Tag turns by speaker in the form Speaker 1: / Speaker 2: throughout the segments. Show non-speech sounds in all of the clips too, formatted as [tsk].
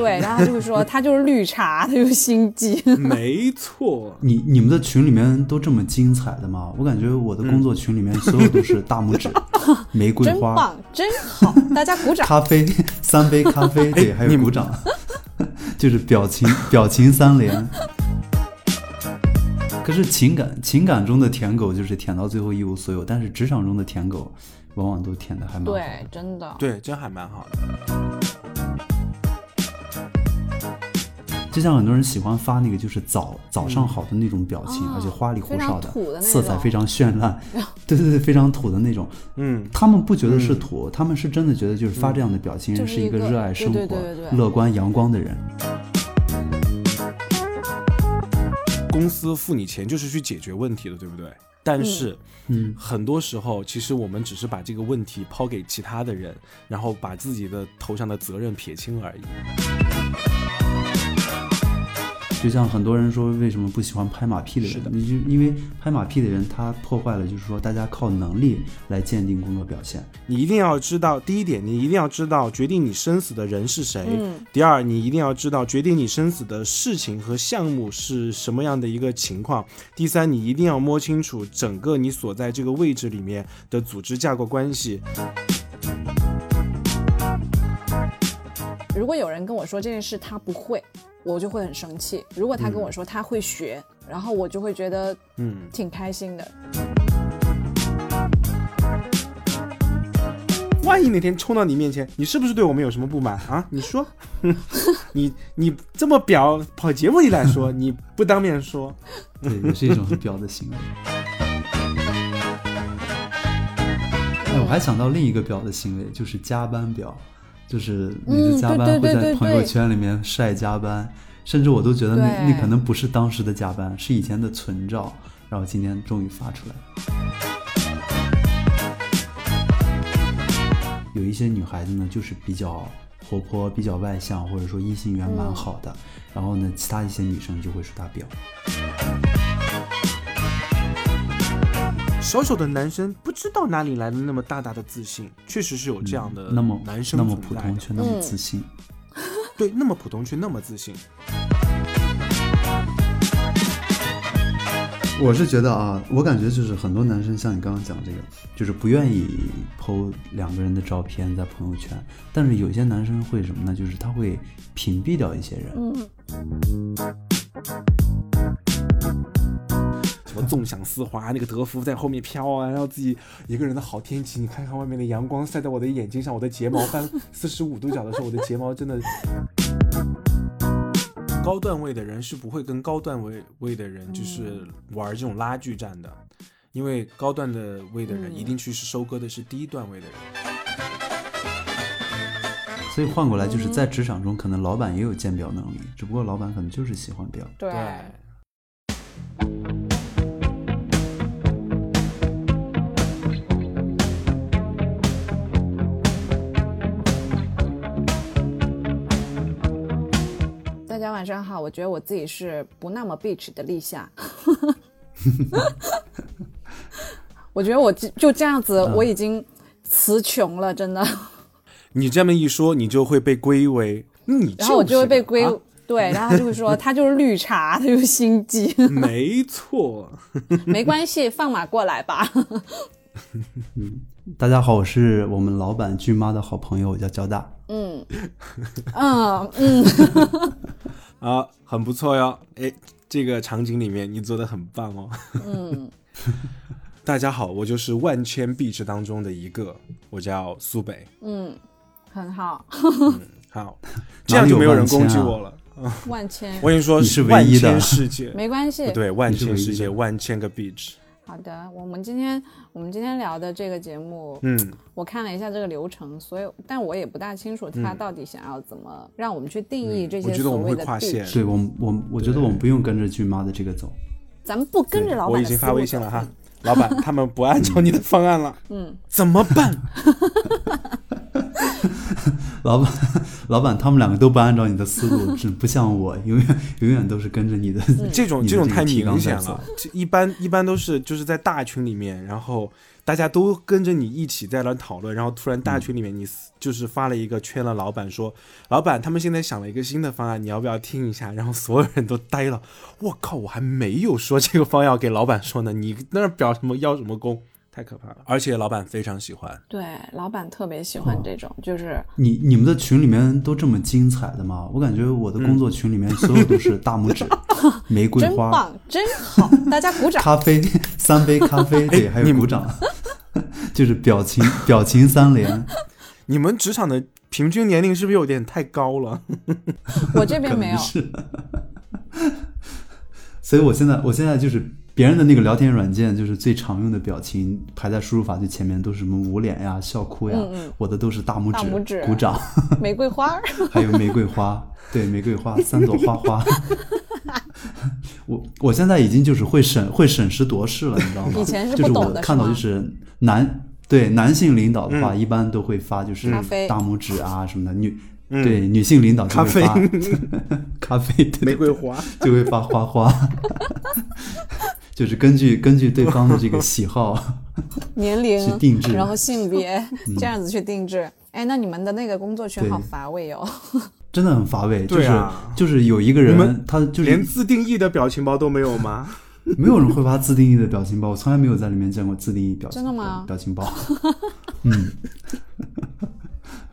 Speaker 1: 对，然后他就会说他就是绿茶，他就是心机。[laughs]
Speaker 2: 没错，
Speaker 3: 你你们的群里面都这么精彩的吗？我感觉我的工作群里面所有都是大拇指、玫瑰花、[laughs]
Speaker 1: 真棒，真好，大家鼓掌。
Speaker 3: 咖啡，三杯咖啡，对，还有鼓掌，[laughs] 就是表情表情三连。可是情感情感中的舔狗就是舔到最后一无所有，但是职场中的舔狗往往都舔的还蛮好的。
Speaker 1: 对，真的。
Speaker 2: 对，真还蛮好的。
Speaker 3: 就像很多人喜欢发那个就是早早上好的那种表情，
Speaker 1: 哦
Speaker 3: 而且花里胡哨
Speaker 1: 的
Speaker 3: 色彩非常绚烂，[laughs] 对对对，非常土的那种。
Speaker 2: 嗯，
Speaker 3: 他们不觉得是土，他们是真的觉得就是发这样的表情
Speaker 1: 是一个
Speaker 3: 是一个热爱生活、
Speaker 1: 对对对对对
Speaker 3: 乐观阳光的人。
Speaker 2: 公司付你钱就是去解决问题的，对不对？但是，
Speaker 3: 嗯，
Speaker 2: 很多时候其实我们只是把这个问题抛给其他的人，然后把自己的头上的责任撇清而已。
Speaker 3: 就像很多人说为什么不喜欢拍马屁的人，你就因为拍马屁的人他破坏了就是说大家靠能力来鉴定工作表现。
Speaker 2: 你一定要知道，第一点，你一定要知道决定你生死的人是谁。
Speaker 1: 嗯
Speaker 2: 第二，你一定要知道决定你生死的事情和项目是什么样的一个情况。第三，你一定要摸清楚整个你所在这个位置里面的组织架构关系。
Speaker 1: 如果有人跟我说这件事他不会，我就会很生气；如果他跟我说他会学，然后我就会觉得
Speaker 2: 嗯，
Speaker 1: 挺开心的。
Speaker 2: 万一哪天冲到你面前，你是不是对我们有什么不满？啊？你说，[laughs] 你你这么表，跑节目里来说，[laughs] 你不当面说，
Speaker 3: 对，也是一种很表的行为。[laughs] 哎，我还想到另一个表的行为，就是加班表，就是你的
Speaker 1: 嗯
Speaker 3: 加班会在朋友圈里面晒加班，甚至我都觉得那那可能不是当时的加班，是以前的存照，然后今天终于发出来了。有一些女孩子呢，就是比较活泼、比较外向，或者说异性缘蛮好的，然后呢，其他一些女生就会说她婊。
Speaker 2: 小小的男生不知道哪里来的那么大大的自信，确实是有这样的
Speaker 3: 那么
Speaker 2: 男生
Speaker 3: 那么普通却那么
Speaker 1: 嗯
Speaker 3: 自信。
Speaker 2: 对，那么普通却那么自信。
Speaker 3: 我是觉得啊，我感觉就是很多男生像你刚刚讲这个，就是不愿意剖两个人的照片在朋友圈，但是有些男生会什么呢？就是他会屏蔽掉一些人。
Speaker 1: 嗯，
Speaker 2: 什么纵享丝滑，那个德芙在后面飘啊，然后自己一个人的好天气，你看看外面的阳光晒在我的眼睛上，我的睫毛翻四十五度角的时候，我的睫毛真的。[laughs] 高段位的人是不会跟高段位位的人就是玩这种拉锯战的，因为高段的位的人
Speaker 1: 嗯
Speaker 2: 一定去是收割的是低段位的人。
Speaker 3: 所以换过来就是在职场中，可能老板也有鉴表能力，只不过老板可能就是喜欢表。
Speaker 1: 对。晚上好，我觉得我自己是不那么 bitch 的立夏。我觉得我就就这样子，我已经词穷了，真的。
Speaker 2: 你这么一说，你就会被归为你，
Speaker 1: 然后我就会被归、
Speaker 2: 啊
Speaker 1: 对，然后他就会说 [laughs] 他就是绿茶，他就是心机。
Speaker 2: 没错，[laughs]
Speaker 1: 没关系，放马过来吧。[laughs]
Speaker 3: 大家好，我是我们老板俊妈的好朋友，我叫交大。
Speaker 1: 嗯嗯嗯，
Speaker 2: 啊，很不错哟。哎，这个场景里面你做的很棒哦。
Speaker 1: 嗯，[laughs]
Speaker 2: 大家好，我就是万千壁纸当中的一个，我叫苏北。
Speaker 1: 嗯，很好，
Speaker 2: 好，这样就没有人攻击我了。
Speaker 1: 万千
Speaker 2: 我跟你说，
Speaker 3: 是唯
Speaker 2: 万
Speaker 3: 一的
Speaker 2: 千世界，
Speaker 1: 没关系。
Speaker 2: 对，万千世界，万千个 beach。
Speaker 1: 好的，我们今天我们今天聊的这个节目，
Speaker 2: 嗯，
Speaker 1: 我看了一下这个流程，所以但我也不大清楚他到底想要怎么让我们去定义这些
Speaker 2: 嗯我觉得我们
Speaker 1: 所谓的
Speaker 2: 会跨线
Speaker 3: 对我们，我我觉得我们不用跟着俊妈的这个走。
Speaker 1: 咱们不跟着老板
Speaker 2: 我已经发微信了哈，老板，他们不按照你的方案了，
Speaker 1: 嗯，
Speaker 2: 怎么办？[laughs]
Speaker 3: 老板，[laughs] 老板，他们两个都不按照你的思路，[laughs] 只不像我，永远永远都是跟着你的。
Speaker 2: 这种这种太明显了，这一般一般都是就是在大群里面，然后大家都跟着你一起在那讨论，然后突然大群里面你就是发了一个圈了老板说，老板他们现在想了一个新的方案，你要不要听一下？然后所有人都呆了，我靠，我还没有说这个方案要给老板说呢，你那儿表什么邀什么功？太可怕了，而且老板非常喜欢。
Speaker 1: 对，老板特别喜欢这种，就是
Speaker 3: 你你们的群里面都这么精彩的吗？我感觉我的工作群里面所有都是大拇指、[laughs] 玫瑰花、
Speaker 1: 真棒，真好，大家鼓掌。
Speaker 3: 咖啡，[laughs] 三杯咖啡，对，还有鼓掌，[laughs] 就是表情表情三连。
Speaker 2: 你们职场的平均年龄是不是有点太高了？
Speaker 1: 我这边没有，
Speaker 3: 是，所以我现在我现在就是别人的那个聊天软件，就是最常用的表情排在输入法最前面，都是什么捂脸呀、笑哭呀，我的都是大拇指、
Speaker 1: 大拇指
Speaker 3: 鼓掌，
Speaker 1: 玫瑰花。[laughs]
Speaker 3: 还有玫瑰花，对，玫瑰花 [laughs] 三朵花花。我我现在已经就是会审会审时度势了，你知道吗？
Speaker 1: 以前是
Speaker 3: 就是
Speaker 1: 不懂的
Speaker 3: 我看到就是男对男性领导的话，一般都会发就是大拇指啊什么的，女
Speaker 2: 嗯。
Speaker 3: 对女性领导就
Speaker 2: 咖啡。
Speaker 3: 会发咖啡，[laughs] 对
Speaker 2: 玫瑰花，
Speaker 3: 就会发花花，就是根据根据对方的这个 [laughs] 喜好
Speaker 1: 年龄
Speaker 3: 去定制嗯
Speaker 1: 然后性别这样子去定制。哎，那你们的那个工作
Speaker 3: 群
Speaker 1: 好乏味哦。[laughs]
Speaker 3: 真的很乏味。就是
Speaker 2: 对啊
Speaker 3: 就是有一个人，他就是
Speaker 2: 连自定义的表情包都没有吗？[laughs]
Speaker 3: 没有人会发自定义的表情包，我从来没有在里面见过自定义表情
Speaker 1: 真的吗
Speaker 3: 表情包，嗯，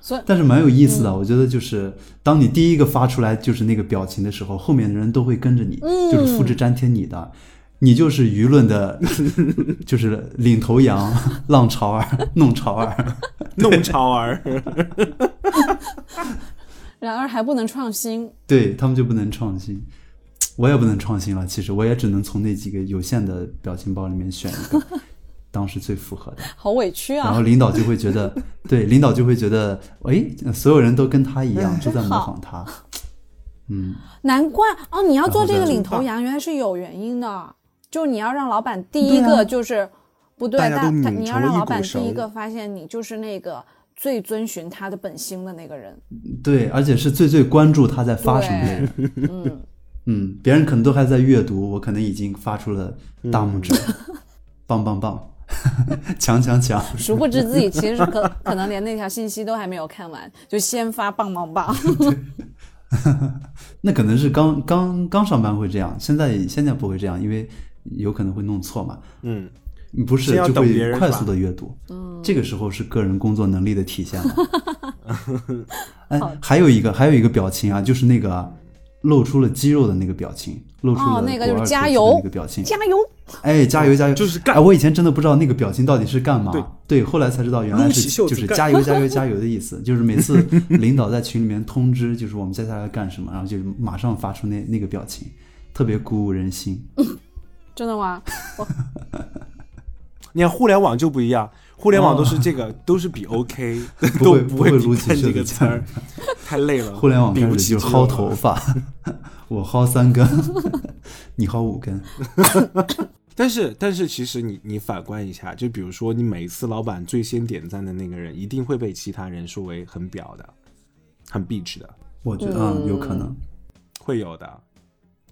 Speaker 1: 所以
Speaker 3: 但是蛮有意思的。我觉得就是当你第一个发出来就是那个表情的时候，后面的人都会跟着你，就是复制粘贴你的。你就是舆论的，[laughs] 就是领头羊、[laughs] 浪潮儿、[laughs] 弄潮儿，
Speaker 2: 弄潮儿，
Speaker 1: 然而还不能创新，
Speaker 3: 对他们就不能创新，我也不能创新了。其实我也只能从那几个有限的表情包里面选一个，当时最符合的。
Speaker 1: 好委屈啊
Speaker 3: 然后
Speaker 1: 啊！
Speaker 3: 领导就会觉得，对，领导就会觉得，哎，所有人都跟他一样，都在模仿他。嗯，
Speaker 1: 难怪哦，你要做这个领头羊，原来是有原因的。就你要让老板第一个就是、不对，但他你要让老板第一个发现你就是那个最遵循他的本心的那个人。
Speaker 3: 对，而且是最最关注他在发什么的人。
Speaker 1: 嗯，[laughs]
Speaker 3: 嗯，别人可能都还在阅读，我可能已经发出了大拇指，棒棒棒，[laughs] 强强强。
Speaker 1: 殊不知自己其实可可能连那条信息都还没有看完，就先发棒棒棒。[laughs]
Speaker 3: 那可能是刚刚刚上班会这样，现在现在不会这样，因为有可能会弄错嘛。
Speaker 2: 嗯，
Speaker 3: 不是就会快速的阅读，嗯，这个时候是个人工作能力的体现了。[laughs] 哎，还有一个还有一个表情啊，就是那个露出了肌肉的那个表情，露出了
Speaker 1: 哦那个就是加油
Speaker 3: 那个表情，
Speaker 1: 加油！
Speaker 3: 哎，加油加油！
Speaker 2: 就是干
Speaker 3: 哎，我以前真的不知道那个表情到底是干嘛。
Speaker 2: 对
Speaker 3: 后来才知道原来是就是加油加油 [laughs] 加油的意思，就是每次领导在群里面通知，就是我们接下来要干什么，然后就马上发出那那个表情，特别鼓舞人心。
Speaker 1: 真的吗？[laughs]
Speaker 2: 你看互联网就不一样，互联网都是这个，[laughs] 都是比 OK，[laughs] 都
Speaker 3: 不会
Speaker 2: 会
Speaker 3: 撸起袖
Speaker 2: 比干这个词儿，太累了。
Speaker 3: 互联网
Speaker 2: 比
Speaker 3: 开始就
Speaker 2: 不起
Speaker 3: 薅头发，我薅三根，你薅五根。
Speaker 2: 但是，但是，其实你你反观一下，就比如说，你每次老板最先点赞的那个人，一定会被其他人说为很表的、很 bitch 的，
Speaker 3: 我觉得嗯，有可能。
Speaker 2: 会有的。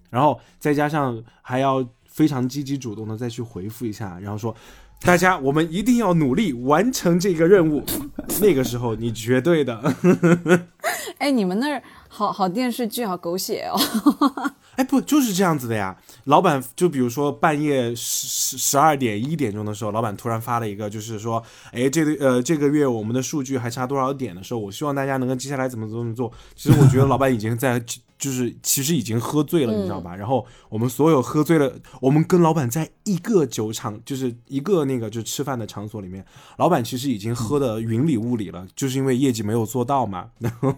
Speaker 2: 然后再加上还要非常积极主动的再去回复一下，然后说，大家我们一定要努力完成这个任务。[laughs] 那个时候你绝对的，[laughs]
Speaker 1: 哎，你们那儿好好电视剧，好狗血哦。[laughs]
Speaker 2: 哎，不就是这样子的呀？老板就比如说半夜十十十二点一点钟的时候，老板突然发了一个，就是说，哎，这个呃这个月我们的数据还差多少点的时候，我希望大家能够接下来怎么怎么做。其实我觉得老板已经在就是其实已经喝醉了，你知道吧？然后我们所有喝醉了，我们跟老板在一个酒场，就是一个那个就是吃饭的场所里面，老板其实已经喝的云里雾里了，就是因为业绩没有做到嘛，[laughs] 然后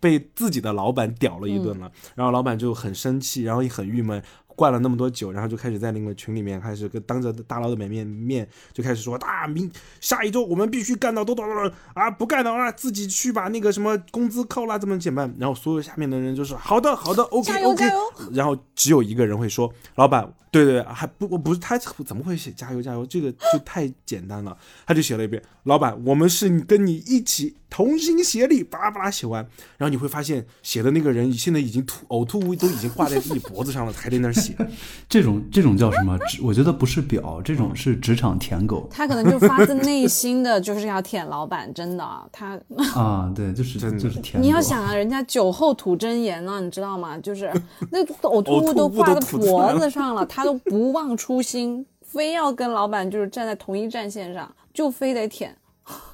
Speaker 2: 被自己的老板屌了一顿了，然后老板就很生气，然后也很郁闷。灌了那么多酒，然后就开始在那个群里面开始跟当着大佬的面面面就开始说啊，明下一周我们必须干到多少多少啊，不干的话自己去把那个什么工资扣了，怎么减半？然后所有下面的人就是好的好的，OK OK，然后只有一个人会说，老板，对对，还不我不是他怎么会写加油加油？这个就太简单了，他就写了一遍，老板，我们是跟你一起同心协力，巴拉巴拉写完，然后你会发现写的那个人现在已经吐呕吐物都已经挂在自己脖子上了，还在那儿写。[laughs]
Speaker 3: 这种这种叫什么？我觉得不是表，这种是职场舔狗
Speaker 1: 他可能就发自内心的就是要舔老板，真的，他
Speaker 3: 啊，对，就是
Speaker 2: 真的
Speaker 3: 就是舔。
Speaker 1: 你要想啊，人家酒后吐真言了，你知道吗？就是 [laughs] 那呕吐物都挂在脖子上了，他都不忘初心，非要跟老板就是站在同一战线上，就非得舔。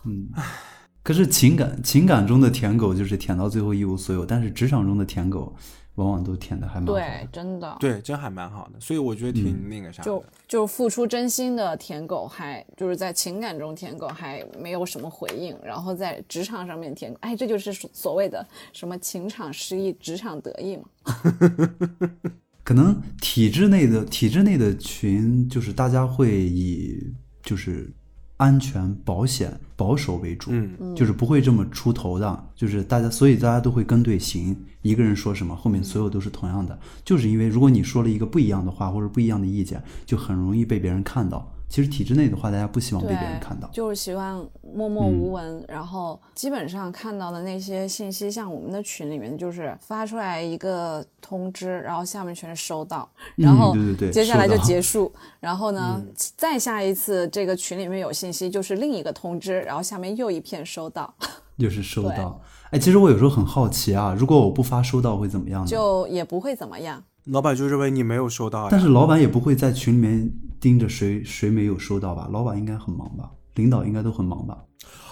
Speaker 3: 嗯 [sighs] 可是情感情感中的舔狗就是舔到最后一无所有，但是职场中的舔狗往往都舔的还蛮好
Speaker 1: 对。，真的。
Speaker 2: 对，真还蛮好的，所以我觉得挺那个啥的。
Speaker 1: 就就付出真心的舔狗还，就是在情感中舔狗还没有什么回应，然后在职场上面舔狗，哎，这就是所所谓的什么情场失意，职场得意嘛。[laughs]
Speaker 3: 可能体制内的体制内的群，就是大家会以就是安全、保险、保守为主，
Speaker 2: 嗯
Speaker 3: 就是不会这么出头的，就是大家，所以大家都会跟队形，一个人说什么，后面所有都是同样的，就是因为如果你说了一个不一样的话或者不一样的意见，就很容易被别人看到。其实体制内的话，大家不希望被别人看到，。
Speaker 1: 就是希望默默无闻，然后基本上看到的那些信息，像我们的群里面，就是发出来一个通知，然后下面全是收到，然后
Speaker 3: 对对对
Speaker 1: 接下来就结束，然后呢，再下一次这个群里面有信息，就是另一个通知，然后下面又一片收到，[laughs]
Speaker 3: 就是收到。哎，其实我有时候很好奇啊，如果我不发收到会怎么样呢？
Speaker 1: 就也不会怎么样。
Speaker 2: 老板就认为你没有收到呀，
Speaker 3: 但是老板也不会在群里面盯着谁谁没有收到吧？老板应该很忙吧？领导应该都很忙吧？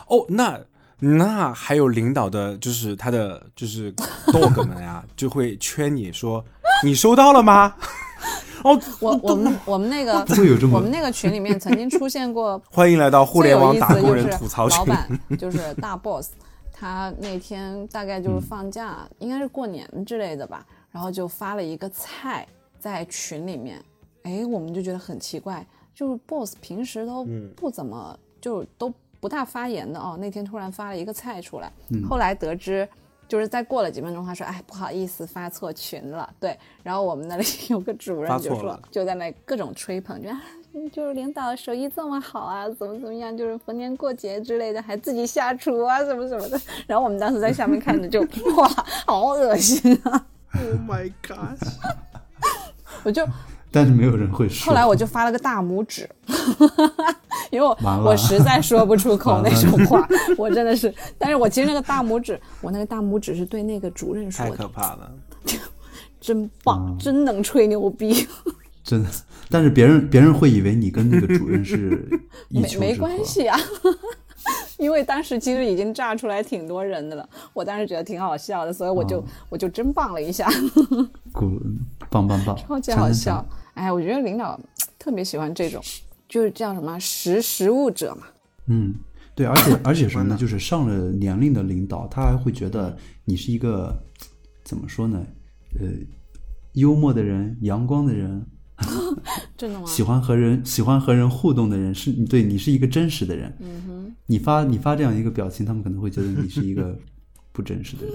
Speaker 2: 哦，那那还有领导的，就是他的就是 dog 们呀，[laughs] 就会圈你说你收到了吗？[laughs] 哦，
Speaker 1: 我我们我们那个
Speaker 3: 不会有这么
Speaker 1: 我们那个群里面曾经出现过 [laughs]
Speaker 2: 欢迎来到互联网打工人吐槽群
Speaker 1: 老
Speaker 2: 群。
Speaker 1: 板就是大 boss，他那天大概就是放假，应该是过年之类的吧，然后就发了一个菜在群里面，哎，我们就觉得很奇怪，就是 boss 平时都不怎么、就都不大发言的哦，那天突然发了一个菜出来，后来得知。就是再过了几分钟，他说：“哎，不好意思，发错群了。”对，然后我们那里 [laughs] 有个主任就说就在那各种吹捧，就啊，就是领导手艺这么好啊，怎么怎么样，就是逢年过节之类的还自己下厨啊，什么什么的。然后我们当时在下面看着就 [laughs] 哇，好恶心啊
Speaker 2: ！Oh my god！
Speaker 1: 我就
Speaker 3: 但是没有人会说。
Speaker 1: 后来我就发了个大拇指，[laughs] 因为我我实在说不出口那种话，我真的是。但是我其实那个大拇指，我那个大拇指是对那个主任说的太，
Speaker 2: 可怕了。
Speaker 1: 真棒，真能吹牛逼。
Speaker 3: 真的，但是别人别人会以为你跟那个主任是 [laughs] 一
Speaker 1: 没没。关系啊，[laughs] 因为当时其实已经炸出来挺多人的了，我当时觉得挺好笑的，所以我就、
Speaker 3: 哦
Speaker 1: 我就真棒了一下，
Speaker 3: 鼓棒棒棒，[laughs]
Speaker 1: 超级好笑
Speaker 3: 强。
Speaker 1: 哎，我觉得领导特别喜欢这种，就是叫什么识时务者嘛。
Speaker 3: 嗯，对，而且 [laughs] 而且什么呢？就是上了年龄的领导，他还会觉得你是一个怎么说呢？呃，幽默的人，阳光的人，[laughs]
Speaker 1: 真的吗？
Speaker 3: 喜欢和人喜欢和人互动的人，是你对你是一个真实的人。
Speaker 1: 嗯哼，
Speaker 3: 你发你发这样一个表情，他们可能会觉得你是一个不真实的人。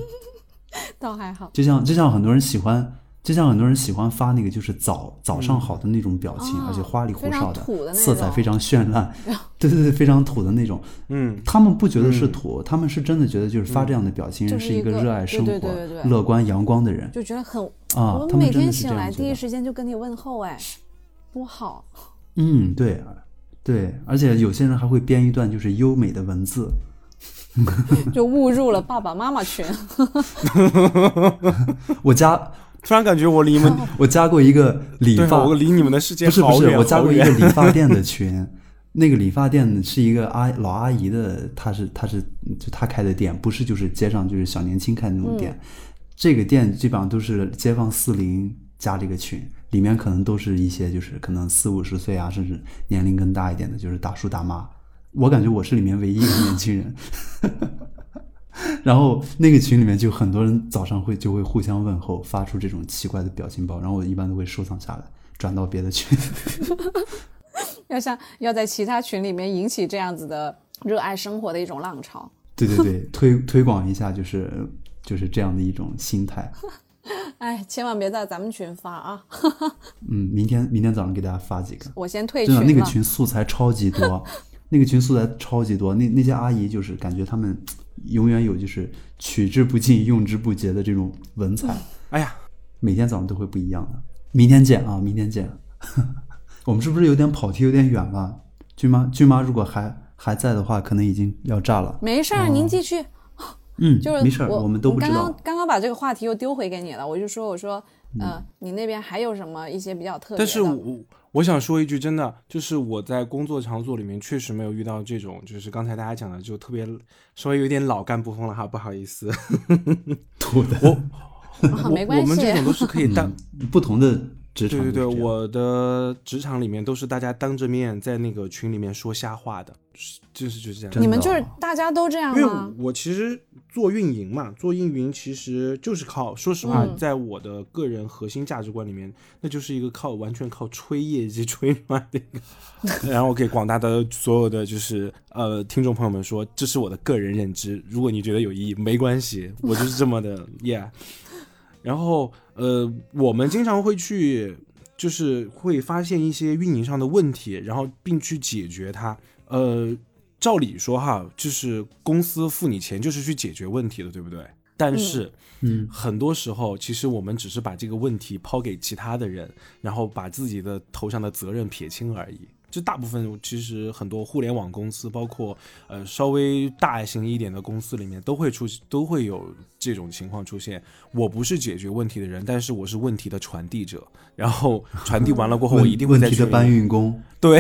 Speaker 1: 倒还好。
Speaker 3: 就像就像很多人喜欢，就像很多人喜欢发那个就是早早上好的那种表情，
Speaker 1: 哦
Speaker 3: 而且花里胡
Speaker 1: 非常
Speaker 3: 哨
Speaker 1: 土的
Speaker 3: 色彩非常绚烂，[laughs] 对对对，非常土的那种。
Speaker 2: 嗯，
Speaker 3: 他们不觉得是土，他们是真的觉得就是发这样的表情人是一个热爱生活、
Speaker 1: 对对对对对
Speaker 3: 乐观阳光的人
Speaker 1: 就觉得很，
Speaker 3: 啊
Speaker 1: 我。每
Speaker 3: 他们真的是
Speaker 1: 天醒来。第一时间就跟你问候，哎，多好。
Speaker 3: 嗯，对对，而且有些人还会编一段就是优美的文字。[laughs]
Speaker 1: 就误入了爸爸妈妈群，[laughs]
Speaker 3: 我加
Speaker 2: 突然感觉我离你们，[laughs]
Speaker 3: 我加过一个理，发，
Speaker 2: 我离你们的世界
Speaker 3: 不是不是，我加过一个理发店的群，[laughs] 那个理发店是一个阿老阿姨的，她是她是就她开的店，不是就是街上就是小年轻开的那种店。这个店基本上都是街坊四邻加这个群，里面可能都是一些就是可能四五十岁啊，甚至年龄更大一点的，就是大叔大妈。我感觉我是里面唯一一个年轻人。[laughs] 然后那个群里面就很多人早上会就会互相问候，发出这种奇怪的表情包，然后我一般都会收藏下来，转到别的群。[laughs] [laughs]
Speaker 1: 要像要在其他群里面引起这样子的热爱生活的一种浪潮。
Speaker 3: 对对对，推推广一下，就是就是这样的一种心态。
Speaker 1: 哎，千万别在咱们群发啊！
Speaker 3: 嗯，明天明天早上给大家发几个，
Speaker 1: 我先退
Speaker 3: 真的
Speaker 1: 群了。
Speaker 3: 那个群素材超级多，那个群素材超级多，那那些阿姨就是感觉他们永远有就是取之不尽、用之不竭的这种文采。
Speaker 2: 哎呀，
Speaker 3: 每天早上都会不一样的。明天见啊，明天见。[laughs] 我们是不是有点跑题，有点远了？君妈，君妈如果还还在的话，可能已经要炸了。
Speaker 1: 没事儿，您继续。
Speaker 3: 嗯，
Speaker 1: 就 [laughs] 是
Speaker 3: 没事儿，
Speaker 1: 我
Speaker 3: 们都不知
Speaker 1: 刚刚
Speaker 3: 道。
Speaker 1: 刚刚把这个话题又丢回给你了，我就说我说，呃，你那边还有什么一些比较特别的？
Speaker 2: 但是我我想说一句，真的，就是我在工作场所里面确实没有遇到这种，就是刚才大家讲的，就特别稍微有点老干部风了哈，不好意思。[laughs]
Speaker 3: 土的，
Speaker 2: 我
Speaker 1: 啊没关系
Speaker 2: 我们这种都是可以 [laughs] 当。
Speaker 3: 不同的职场
Speaker 2: 对对对，我的职场里面都是大家当着面在那个群里面说瞎话的，就是就是这样。
Speaker 1: 你们就是
Speaker 3: 哦
Speaker 1: 大家都这样
Speaker 2: 因为？我其实做运营嘛，做运营其实就是靠，说实话，
Speaker 1: 嗯
Speaker 2: 在我的个人核心价值观里面，那就是一个靠完全靠吹业绩吹出来的一个。[laughs] 然后我给广大的所有的就是呃听众朋友们说，这是我的个人认知，如果你觉得有意义，没关系，我就是这么的，yeah。然后呃，我们经常会去，就是会发现一些运营上的问题，然后并去解决它。呃，照理说哈，就是公司付你钱就是去解决问题的，对不对？但是，
Speaker 3: 嗯，
Speaker 2: 很多时候其实我们只是把这个问题抛给其他的人，然后把自己的头上的责任撇清而已。这大部分其实很多互联网公司，包括呃稍微大型一点的公司里面，都会出都会有这种情况出现。我不是解决问题的人，但是我是问题的传递者。然后传递完了过后，[laughs] 我一定会
Speaker 3: 问题的搬运工。
Speaker 2: 对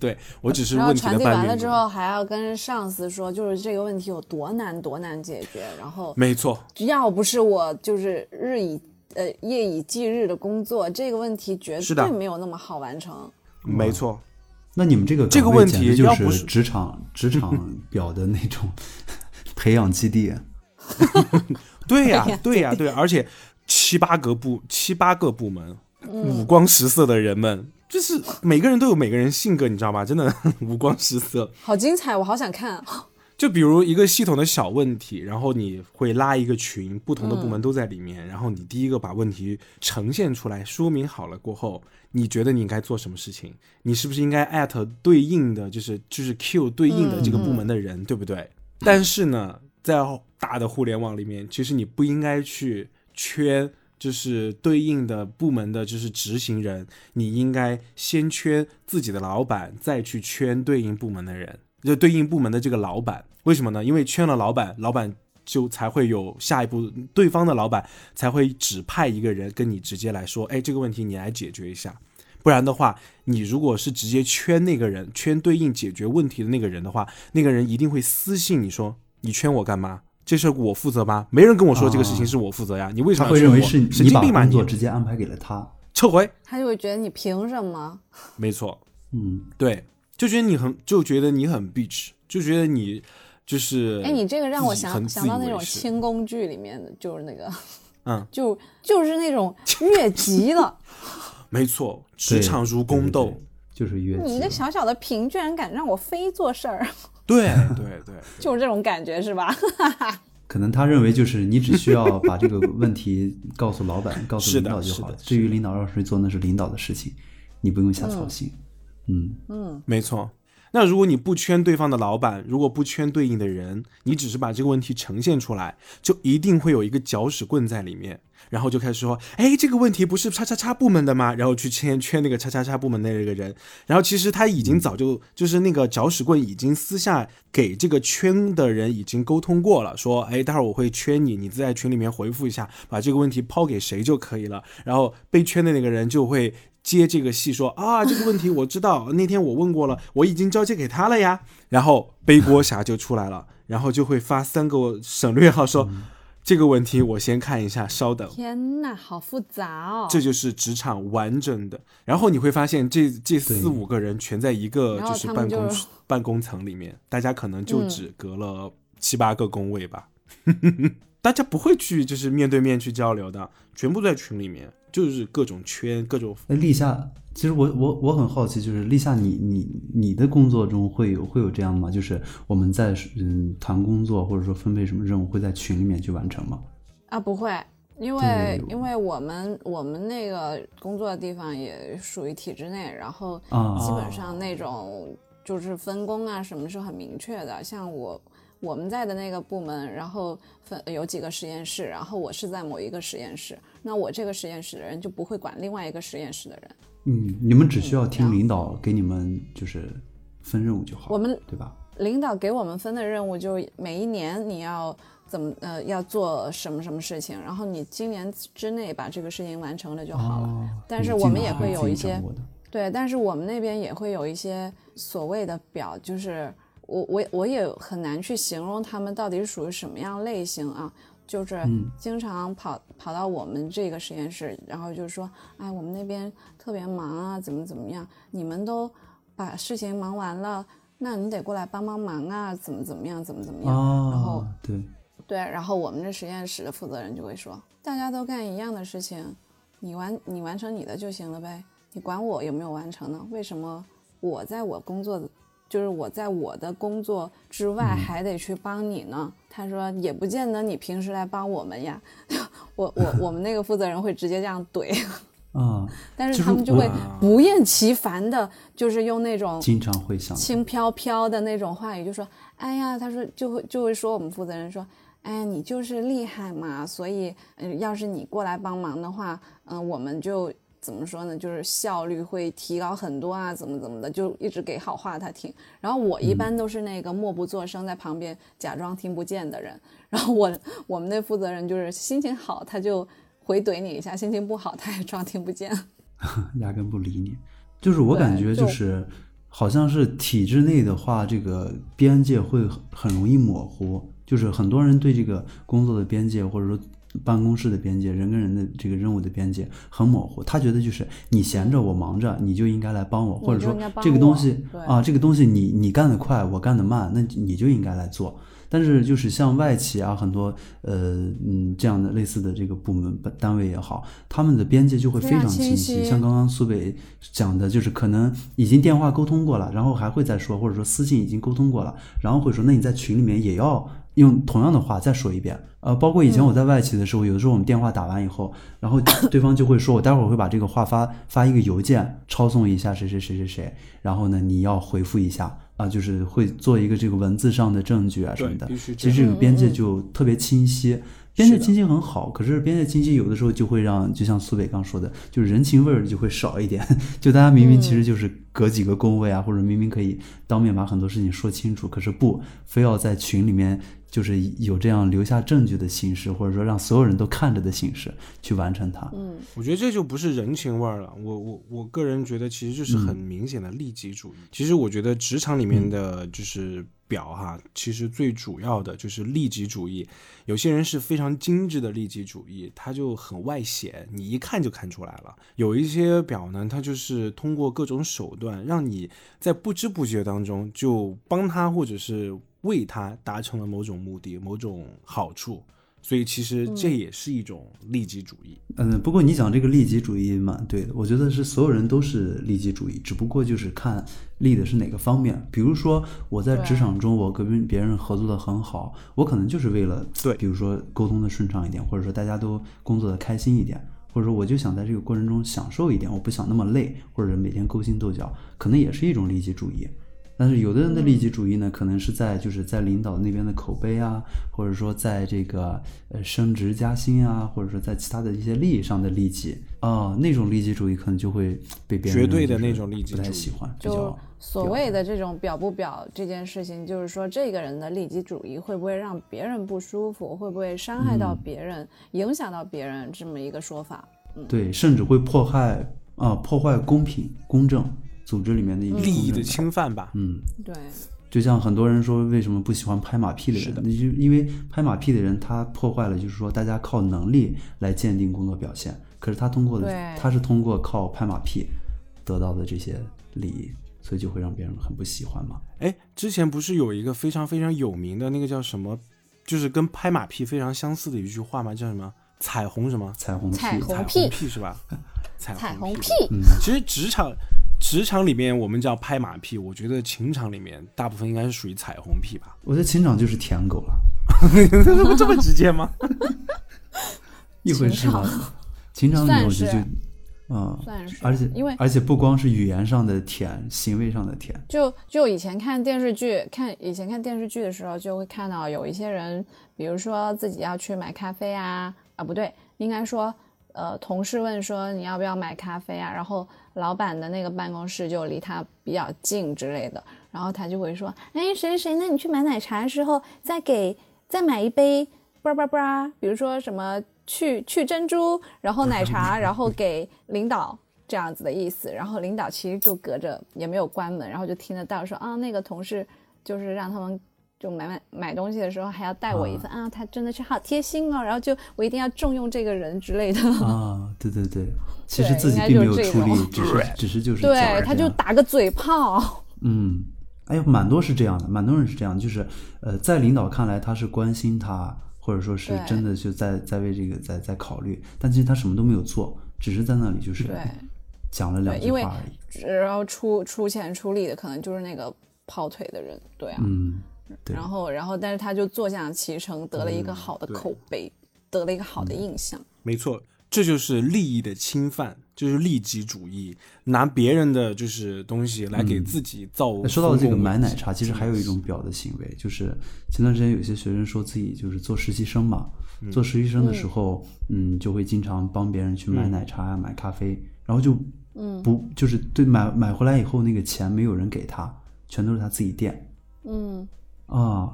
Speaker 2: 对，我只是
Speaker 1: 然后
Speaker 2: 问题
Speaker 1: 传递
Speaker 2: 的搬运工。
Speaker 1: 完了之后，还要跟上司说，就是这个问题有多难多难解决。然后
Speaker 2: 没错，
Speaker 1: 要不是我就是日以呃夜以继日的工作，这个问题绝对没有那么好完成。
Speaker 2: 没错。
Speaker 3: 那你们这个
Speaker 2: 这个
Speaker 3: 岗位
Speaker 2: 问题
Speaker 3: 简直就
Speaker 2: 是
Speaker 3: 职场 [laughs] 职场表的那种 [laughs] 培养基地。[laughs]
Speaker 2: 对呀、
Speaker 1: 对呀
Speaker 2: 对而且七八个部七八个部门，
Speaker 1: 嗯
Speaker 2: 五光十色的人们，就是每个人都有每个人性格，你知道吗？真的五光十色。
Speaker 1: 好精彩，我好想看。
Speaker 2: 就比如一个系统的小问题，然后你会拉一个群，不同的部门都在里面，然后你第一个把问题呈现出来，说明好了过后，你觉得你应该做什么事情？你是不是应该艾特对应的，就是就是 Q 对应的这个部门的人，对不对？但是呢，在大的互联网里面，其实你不应该去圈。就是对应的部门的，就是执行人，你应该先圈自己的老板，再去圈对应部门的人，就对应部门的这个老板。为什么呢？因为圈了老板，老板就才会有下一步，对方的老板才会指派一个人跟你直接来说，哎，这个问题你来解决一下。不然的话，你如果是直接圈那个人，圈对应解决问题的那个人的话，那个人一定会私信你说，你圈我干嘛？这事我负责吗？没人跟我说这个事情是我负责呀，你为什么要圈我？
Speaker 3: 会认为是
Speaker 2: 神
Speaker 3: 你把
Speaker 2: 经病吧你
Speaker 3: 工作？直接安排给了他。
Speaker 2: 撤回。
Speaker 1: 他就会觉得你凭什么？
Speaker 2: 没错，
Speaker 3: 嗯，
Speaker 2: 对，就觉得你很，就觉得你很 bitch，就觉得你就是，
Speaker 1: 哎，你这个让我想想到那种轻宫剧里面的，就是那个，
Speaker 2: 嗯，[laughs]
Speaker 1: 就就是那种越级了。[laughs]
Speaker 2: 没错，职场如宫斗，
Speaker 3: 就是越
Speaker 1: 你一个小小的屏，居然敢让我非做事儿，[laughs]
Speaker 2: 对对对，
Speaker 1: 就是这种感觉是吧？
Speaker 3: 可能他认为就是你只需要把这个问题告诉老板、告诉领导就好了。至于领导让谁做，那是领导的事情，你不用瞎操心。嗯嗯，
Speaker 2: 没错。那如果你不圈对方的老板，如果不圈对应的人，你只是把这个问题呈现出来，就一定会有一个搅屎棍在里面，然后就开始说，哎，这个问题不是叉叉叉部门的吗？然后去圈圈那个叉叉叉部门的那个人，然后其实他已经早就就是那个搅屎棍已经私下给这个圈的人已经沟通过了，说，哎，待会儿我会圈你，你在群里面回复一下，把这个问题抛给谁就可以了。然后被圈的那个人就会接这个戏说啊，[laughs] 这个问题我知道，那天我问过了，我已经交接给他了呀。然后背锅侠就出来了，然后就会发三个省略号说，这个问题我先看一下，稍等。
Speaker 1: 天呐，好复杂哦！
Speaker 2: 这就是职场完整的。然后你会发现这，这四五个人全在一个就是办公室办公层里面，大家可能就
Speaker 1: 嗯
Speaker 2: 只隔了七八个工位吧。[laughs] 大家不会去就是面对面去交流的，全部在群里面，就是各种圈各种。
Speaker 3: 那立夏，其实我我我很好奇，就是立夏你，你你的工作中会有会有这样吗？就是我们在嗯谈工作或者说分配什么任务，会在群里面去完成吗？
Speaker 1: 啊，不会，因为因为我们我们那个工作的地方也属于体制内，然后
Speaker 3: 啊
Speaker 1: 基本上那种就是分工啊什么是很明确的。像我我们在的那个部门，然后分有几个实验室，然后我是在某一个实验室，那我这个实验室的人就不会管另外一个实验室的人。
Speaker 3: 嗯，你们只需要听领导给你们就是分任务就好，
Speaker 1: 我们
Speaker 3: 对吧？
Speaker 1: 领导给我们分的任务就是每一年你要怎么呃要做什么什么事情，然后你今年之内把这个事情完成了就好了。
Speaker 3: 哦
Speaker 1: 但是我们也会有一些对，但是我们那边也会有一些所谓的表，就是我我我也很难去形容他们到底是属于什么样类型啊。就是
Speaker 3: 嗯
Speaker 1: 经常跑、跑到我们这个实验室，然后就说，哎，我们那边特别忙啊，怎么怎么样，你们都把事情忙完了，那你得过来帮帮忙啊，怎么怎么样，怎么怎么样。然后
Speaker 3: 哦，对，
Speaker 1: 对，然后我们这实验室的负责人就会说，大家都干一样的事情，你完你完成你的就行了呗，你管我有没有完成呢？为什么我在我工作的，就是我在我的工作之外还得去帮你呢？他说也不见得你平时来帮我们呀，[laughs] 我我我们那个负责人会直接这样怼，[laughs]
Speaker 3: 啊，
Speaker 1: 但
Speaker 3: 是
Speaker 1: 他们就会不厌其烦的，就是用那种
Speaker 3: 经常会想
Speaker 1: 轻飘飘的那种话语，就说：“哎呀，他说就会就会说我们负责人说，哎呀，你就是厉害嘛，所以，嗯、要是你过来帮忙的话，嗯、我们就怎么说呢，就是效率会提高很多啊，怎么怎么的，就一直给好话他听。然后我一般都是那个默不作声，在旁边假装听不见的人。然后我我们那负责人就是心情好，他就回怼你一下；心情不好，他也装听不见。[laughs]
Speaker 3: 压根不理你。就是我感觉
Speaker 1: 就是，
Speaker 3: 好像是体制内的话，这个边界会很很容易模糊。就是很多人对这个工作的边界，或者说办公室的边界、人跟人的这个任务的边界很模糊。他觉得就是你闲着，我忙着，你就应该来帮我，或者说这个东西啊，这个东西你你干得快，我干得慢，那你就应该来做。但是就是像外企啊，很多呃嗯这样的类似的这个部门单位也好，他们的边界就会非
Speaker 1: 非常
Speaker 3: 清
Speaker 1: 晰
Speaker 3: 像刚刚苏北讲的，就是可能已经电话沟通过了，然后还会再说，或者说私信已经沟通过了，然后会说，那你在群里面也要用同样的话再说一遍。呃，包括以前我在外企的时候，有的时候我们电话打完以后，然后对方就会说，我待会儿会把这个话发发一个邮件，抄送一下谁谁谁谁谁，然后呢你要回复一下啊，就是会做一个这个文字上的证据啊什么的
Speaker 2: 必须。
Speaker 3: 其实这个边界就特别清晰。边界清晰很好，可是边界清晰有的时候就会让，就像苏北刚说的，就是人情味儿就会少一点。[laughs] 就大家明明其实就是隔几个工位啊，或者明明可以当面把很多事情说清楚，可是不非要在群里面就是有这样留下证据的形式，或者说让所有人都看着的形式去完成它。
Speaker 1: 嗯，
Speaker 2: 我觉得这就不是人情味儿了。我我我个人觉得，其实就是
Speaker 3: 嗯
Speaker 2: 很明显的利己主义。其实我觉得职场里面的就是表哈，其实最主要的就是利己主义。有些人是非常精致的利己主义，他就很外显，你一看就看出来了。有一些表呢，他就是通过各种手段，让你在不知不觉当中就帮他或者是为他达成了某种目的、某种好处。所以其实这也是一种利己主义。
Speaker 3: 嗯，不过你讲这个利己主义蛮对的，我觉得是所有人都是利己主义，只不过就是看利的是哪个方面。比如说我在职场中，我跟别人合作的很好，我可能就是为了
Speaker 2: 对
Speaker 3: 比如说沟通的顺畅一点，或者说大家都工作的开心一点，或者说我就想在这个过程中享受一点，我不想那么累，或者每天勾心斗角，可能也是一种利己主义。但是有的人的利己主义呢，可能是在就是在领导那边的口碑啊，或者说在这个呃升职加薪啊，或者说在其他的一些利益上的利己。啊、那种利己主义可能就会被别人
Speaker 2: 绝对的那种利己
Speaker 3: 不太
Speaker 2: 主义
Speaker 3: 喜欢，比
Speaker 1: 就
Speaker 3: 较
Speaker 1: 所谓的这种表不表这件事情，就是说这个人的利己主义会不会让别人不舒服，会不会伤害到别人，影响到别人这么一个说法。
Speaker 3: 对，甚至会迫害啊、破坏公平公正组织里面的一个
Speaker 2: 利益的侵犯吧。
Speaker 3: 嗯。
Speaker 1: 对，
Speaker 3: 就像很多人说，为什么不喜欢拍马屁的人？就因为拍马屁的人，他破坏了，就是说大家靠能力来鉴定工作表现，可是他通过的，他是通过靠拍马屁得到的这些利益，所以就会让别人很不喜欢嘛。
Speaker 2: 哎，之前不是有一个非常非常有名的那个叫什么，就是跟拍马屁非常相似的一句话吗？叫什么？彩虹什么？
Speaker 3: 彩虹屁，
Speaker 2: 彩
Speaker 1: 彩虹屁
Speaker 2: 屁是吧？彩虹
Speaker 1: 彩虹屁，
Speaker 3: 嗯，
Speaker 2: 其实职场职场里面我们叫拍马屁，我觉得情场里面大部分应该是属于彩虹屁吧？[laughs]
Speaker 3: 我觉得情场就是舔狗了，
Speaker 2: 这么直接吗？[laughs]
Speaker 3: 一回事嘛。情场里我觉得就
Speaker 1: 算是
Speaker 3: 嗯，
Speaker 1: 算是
Speaker 3: 而且
Speaker 1: 因为
Speaker 3: 而且不光是语言上的舔，行为上的舔，
Speaker 1: 就就以前看电视剧，看以前看电视剧的时候，就会看到有一些人，比如说自己要去买咖啡啊，啊不对，应该说，呃，同事问说你要不要买咖啡啊，然后老板的那个办公室就离他比较近之类的，然后他就会说，哎，谁谁谁，那你去买奶茶的时候再给再买一杯，叭叭叭，比如说什么去去珍珠，然后奶茶，然后给领导。这样子的意思，然后领导其实就隔着也没有关门，然后就听得到说啊，那个同事就是让他们就买买买东西的时候还要带我一份啊他真的是好贴心哦，然后就我一定要重用这个人之类的。
Speaker 3: 啊，对对对，[laughs] 其实自己并没有出力，只是只是就是
Speaker 1: 对，他就打个嘴炮。
Speaker 3: 嗯，哎呦，蛮多是这样的，蛮多人是这样，就是呃，在领导看来他是关心他，或者说是真的就在在为这个在在考虑，但其实他什么都没有做，只是在那里就是讲了两句话而已。
Speaker 1: 然后出出钱出力的可能就是那个跑腿的人，对啊，
Speaker 3: 嗯，对
Speaker 1: 然后然后但是他就坐享其成，得了一个好的口碑，得了一个好
Speaker 3: 嗯。
Speaker 1: 的印象。
Speaker 2: 没错，这就是利益的侵犯，就是利己主义，拿别人的就是东西来给自己造、
Speaker 3: 那说到这个买奶茶，其实还有一种表的行为，就是前段时间有些学生说自己就是做实习生嘛，做实习生的时候，嗯，就会经常帮别人去买奶茶呀、买咖啡，然后就，嗯，不就是对买买回来以后那个钱没有人给他，全都是他自己垫。
Speaker 1: 嗯，
Speaker 3: 啊。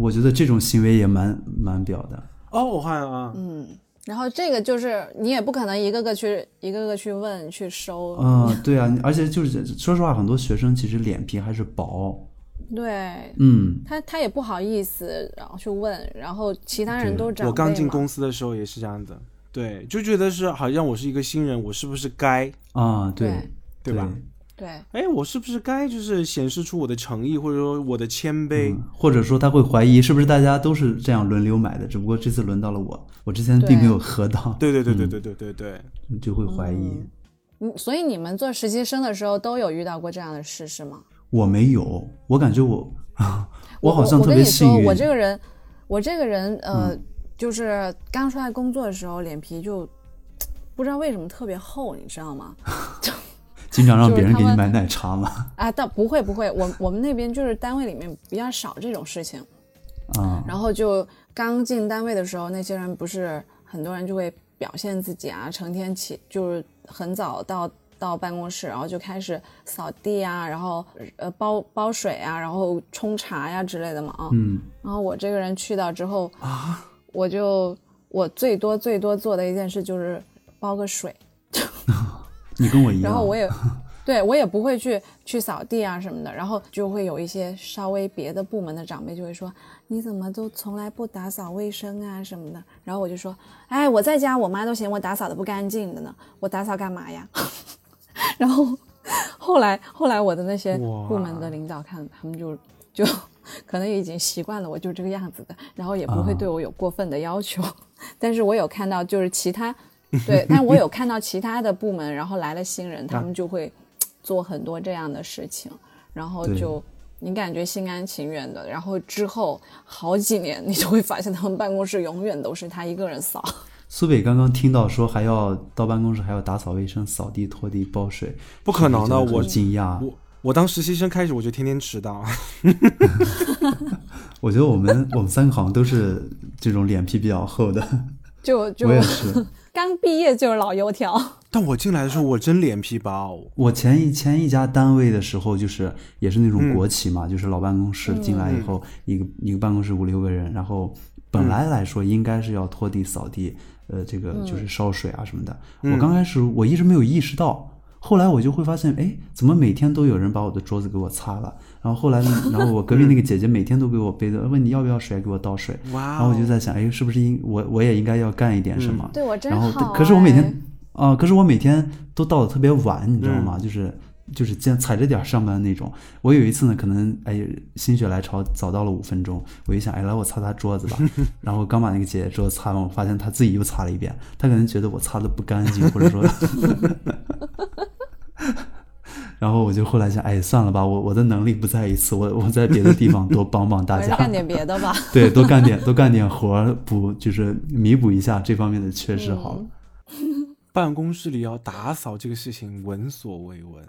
Speaker 3: 我觉得这种行为也蛮蛮表的，
Speaker 2: 哦，我看啊，
Speaker 1: 嗯然后这个就是你也不可能一个个去一个个去问去收，
Speaker 3: 啊，对啊，而且就是说实话，很多学生其实脸皮还是薄，
Speaker 1: 对
Speaker 3: 嗯，
Speaker 1: 他他也不好意思，然后去问，然后其他人都是长
Speaker 2: 我刚进公司的时候也是这样的，对，就觉得是好像我是一个新人，我是不是该，
Speaker 3: 啊，
Speaker 1: 对
Speaker 2: 对吧？
Speaker 1: 对
Speaker 2: 哎，我是不是该就是显示出我的诚意，或者说我的谦卑？
Speaker 3: 嗯或者说他会怀疑是不是大家都是这样轮流买的，只不过这次轮到了我，我之前并没有喝到，
Speaker 2: 对对对对对对对对，
Speaker 3: 就会怀疑。
Speaker 1: 嗯，所以你们做实习生的时候都有遇到过这样的事是吗？
Speaker 3: 我没有，我感觉我 [laughs] 啊，
Speaker 1: 我
Speaker 3: 好像特
Speaker 1: 我跟你说，
Speaker 3: 别幸运。
Speaker 1: 我这个人，我这个人，呃，就是刚出来工作的时候，脸皮就不知道为什么特别厚，你知道吗？[laughs]
Speaker 3: 经常让别人给你买奶茶吗，
Speaker 1: 啊，倒不会不会，我我们那边就是单位里面比较少这种事情。
Speaker 3: 啊，
Speaker 1: 然后就刚进单位的时候，那些人不是很多人就会表现自己啊，成天起就是很早到到办公室，然后就开始扫地啊，然后呃包包水啊，然后冲茶呀之类的嘛啊。
Speaker 3: 嗯，
Speaker 1: 然后我这个人去到之后啊，我就我最多最多做的一件事就是包个水，[laughs]
Speaker 3: 你跟我一样。
Speaker 1: 然后我也。对我也不会去去扫地啊什么的，然后就会有一些稍微别的部门的长辈就会说你怎么都从来不打扫卫生啊什么的，然后我就说，哎，我在家我妈都嫌我打扫的不干净的呢，我打扫干嘛呀？[laughs] 然后后来后来我的那些部门的领导看他们就就可能已经习惯了我就这个样子的，然后也不会
Speaker 3: 啊
Speaker 1: 对我有过分的要求，[laughs] 但是我有看到就是其他 [laughs] 对，但我有看到其他的部门，然后来了新人，他们就会做很多这样的事情，然后就你感觉心甘情愿的，然后之后好几年，你就会发现他们办公室永远都是他一个人扫。
Speaker 3: 苏北刚刚听到说还要到办公室还要打扫卫生、扫地、拖地、包水，
Speaker 2: 不可能的，我
Speaker 3: 惊讶。
Speaker 2: 我我当实习生开始我就天天迟到，[laughs]
Speaker 3: 我觉得我们我们三个好像都是这种脸皮比较厚的，
Speaker 1: 就就
Speaker 3: 我也是。
Speaker 1: 刚毕业就是老油条，[laughs]
Speaker 2: 但我进来的时候我真脸皮薄，
Speaker 3: 我前一前一家单位的时候，就是也是那种国企嘛，就是老办公室进来以后，一个一个办公室五六个人，然后本来来说应该是要拖地、扫地，呃，这个就是烧水啊什么的。我刚开始我一直没有意识到，后来我就会发现，哎，怎么每天都有人把我的桌子给我擦了？然后后来呢，[laughs] 然后我隔壁那个姐姐每天都给我杯子，问你要不要水，给我倒水。
Speaker 2: 哇、
Speaker 3: 然后我就在想，哎，是不是应我我也应该要干一点什么？
Speaker 1: 对我真
Speaker 3: 然后。可是我每天啊、可是我每天都到的特别晚，你知道吗？就是就是见踩着点儿上班那种。我有一次呢，可能哎心血来潮早到了五分钟，我一想，哎来我擦擦桌子吧。[laughs] 然后刚把那个姐姐桌子擦完，我发现她自己又擦了一遍，她可能觉得我擦的不干净，或者说。然后我就后来想，哎，算了吧，我我的能力不在一次，我我在别的地方多帮帮大家，[laughs]
Speaker 1: 干点别的吧。[laughs]
Speaker 3: 对，多干点多干点活儿，补就是弥补一下这方面的缺失好了。[laughs]
Speaker 2: 办公室里要打扫这个事情闻所未闻，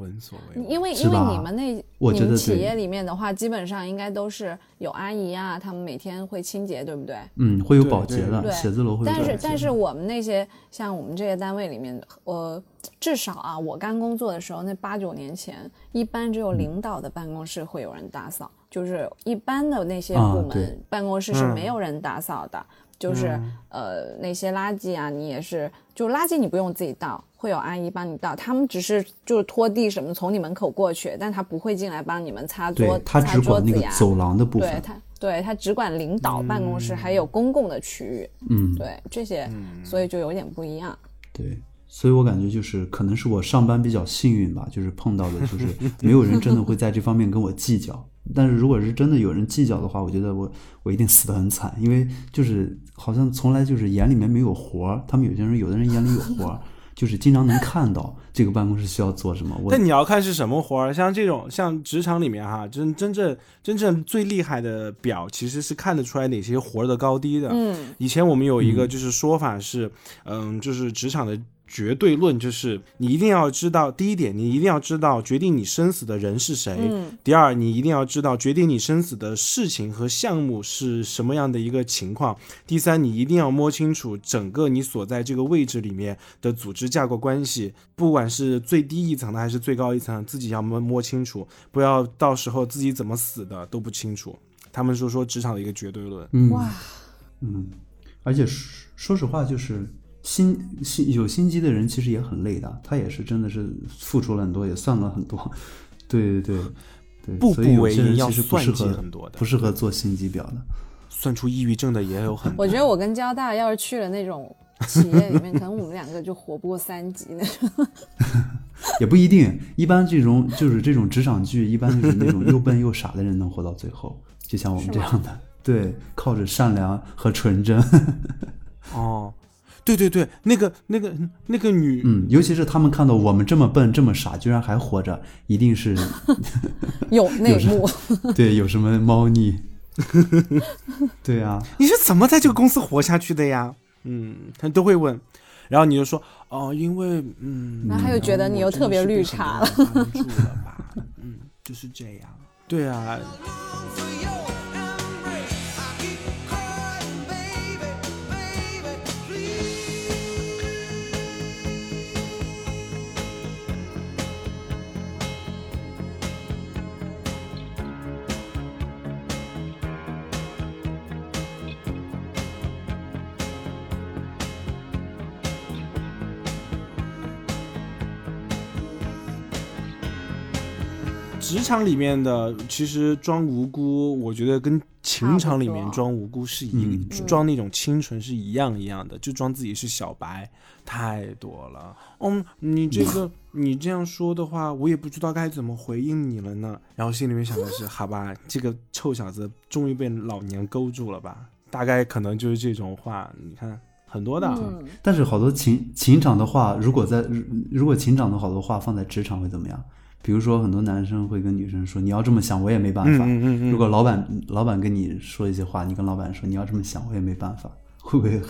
Speaker 2: 闻所未闻。
Speaker 1: 因为因为你们那
Speaker 3: 我觉得对
Speaker 1: 你们企业里面的话，基本上应该都是有阿姨啊，他们每天会清洁，对不对？
Speaker 3: 嗯，会有保洁的，
Speaker 1: 对
Speaker 3: 写字楼会有
Speaker 1: 但
Speaker 3: 保洁的
Speaker 1: 是但是我们那些像我们这些单位里面，呃，至少啊，我刚工作的时候，那八九年前，一般只有领导的办公室会有人打扫，就是一般的那些部门办公室是
Speaker 2: 嗯
Speaker 1: 没有人打扫的。就是呃那些垃圾啊，你也是，就垃圾你不用自己倒，会有阿姨帮你倒，他们只是就是拖地什么从你门口过去，但他不会进来帮你们擦桌
Speaker 3: 对他
Speaker 1: 擦
Speaker 3: 只管那
Speaker 1: 桌子呀。
Speaker 3: 个走廊的部分，
Speaker 1: 对他，对他只管领导办公室，还有公共的区域。
Speaker 3: 嗯，
Speaker 1: 对这些，所以就有点不一样。
Speaker 3: 对，所以我感觉就是可能是我上班比较幸运吧，就是碰到的就是没有人真的会在这方面跟我计较。但是如果是真的有人计较的话，我觉得我我一定死得很惨，因为就是好像从来就是眼里面没有活儿，他们有些人有的人眼里有活儿，就是经常能看到这个办公室需要做什么。我
Speaker 2: 但你要看是什么活儿，像这种像职场里面哈，真真正真正最厉害的表，其实是看得出来哪些活儿的高低的。
Speaker 1: 嗯，
Speaker 2: 以前我们有一个就是说法是，嗯，就是职场的绝对论，就是你一定要知道，第一点，你一定要知道决定你生死的人是谁；
Speaker 1: 嗯。
Speaker 2: 第二，你一定要知道决定你生死的事情和项目是什么样的一个情况；第三，你一定要摸清楚整个你所在这个位置里面的组织架构关系，不管是最低一层的还是最高一层，自己要摸摸清楚，不要到时候自己怎么死的都不清楚。他们说说职场的一个绝对论。
Speaker 3: 嗯。
Speaker 1: 哇，
Speaker 3: 嗯，而且说说实话，就是心心有心机的人其实也很累的，他也是真的是付出了很多，也算了很多。对对对对，
Speaker 2: 步步为营，要
Speaker 3: 其实不适
Speaker 2: 算计
Speaker 3: 合
Speaker 2: 很多的，
Speaker 3: 不适合做心机婊的。
Speaker 2: 算出抑郁症的也有很多。
Speaker 1: 我觉得我跟交大要是去了那种企业里面，可能我们两个就活不过三级那种。[laughs]
Speaker 3: 也不一定，一般这种就是这种职场剧，一般就是那种又笨又傻的人能活到最后，就像我们这样的，对，靠着善良和纯真，[laughs]
Speaker 2: 哦，对对对，那个那个那个女，
Speaker 3: 嗯，尤其是他们看到我们这么笨这么傻，居然还活着，一定是 [laughs]
Speaker 1: 有内幕，[laughs]
Speaker 3: 对有什么猫腻，[laughs] 对啊，
Speaker 2: 你是怎么在这个公司活下去的呀？嗯，他都会问，然后你就说哦，因为嗯，
Speaker 1: 然后他又觉得你又特别绿茶了
Speaker 2: 了，帮助了吧？嗯，就是这样。对啊，职场里面的其实装无辜，我觉得跟情场里面装无辜是一
Speaker 3: 嗯
Speaker 2: 装那种清纯是一样一样的，就装自己是小白，太多了。嗯，你这个你这样说的话，我也不知道该怎么回应你了呢。然后心里面想的是，好吧，这个臭小子终于被老娘勾住了吧？大概可能就是这种话，你看很多的。
Speaker 1: 嗯，
Speaker 3: 但是好多情情场的话，如果在如如果情场的好多话放在职场会怎么样？比如说很多男生会跟女生说：“你要这么想，我也没办法。
Speaker 2: 嗯嗯嗯嗯
Speaker 3: 如果老板老板跟你说一些话，你跟老板说你要这么想，我也没办法，会不会？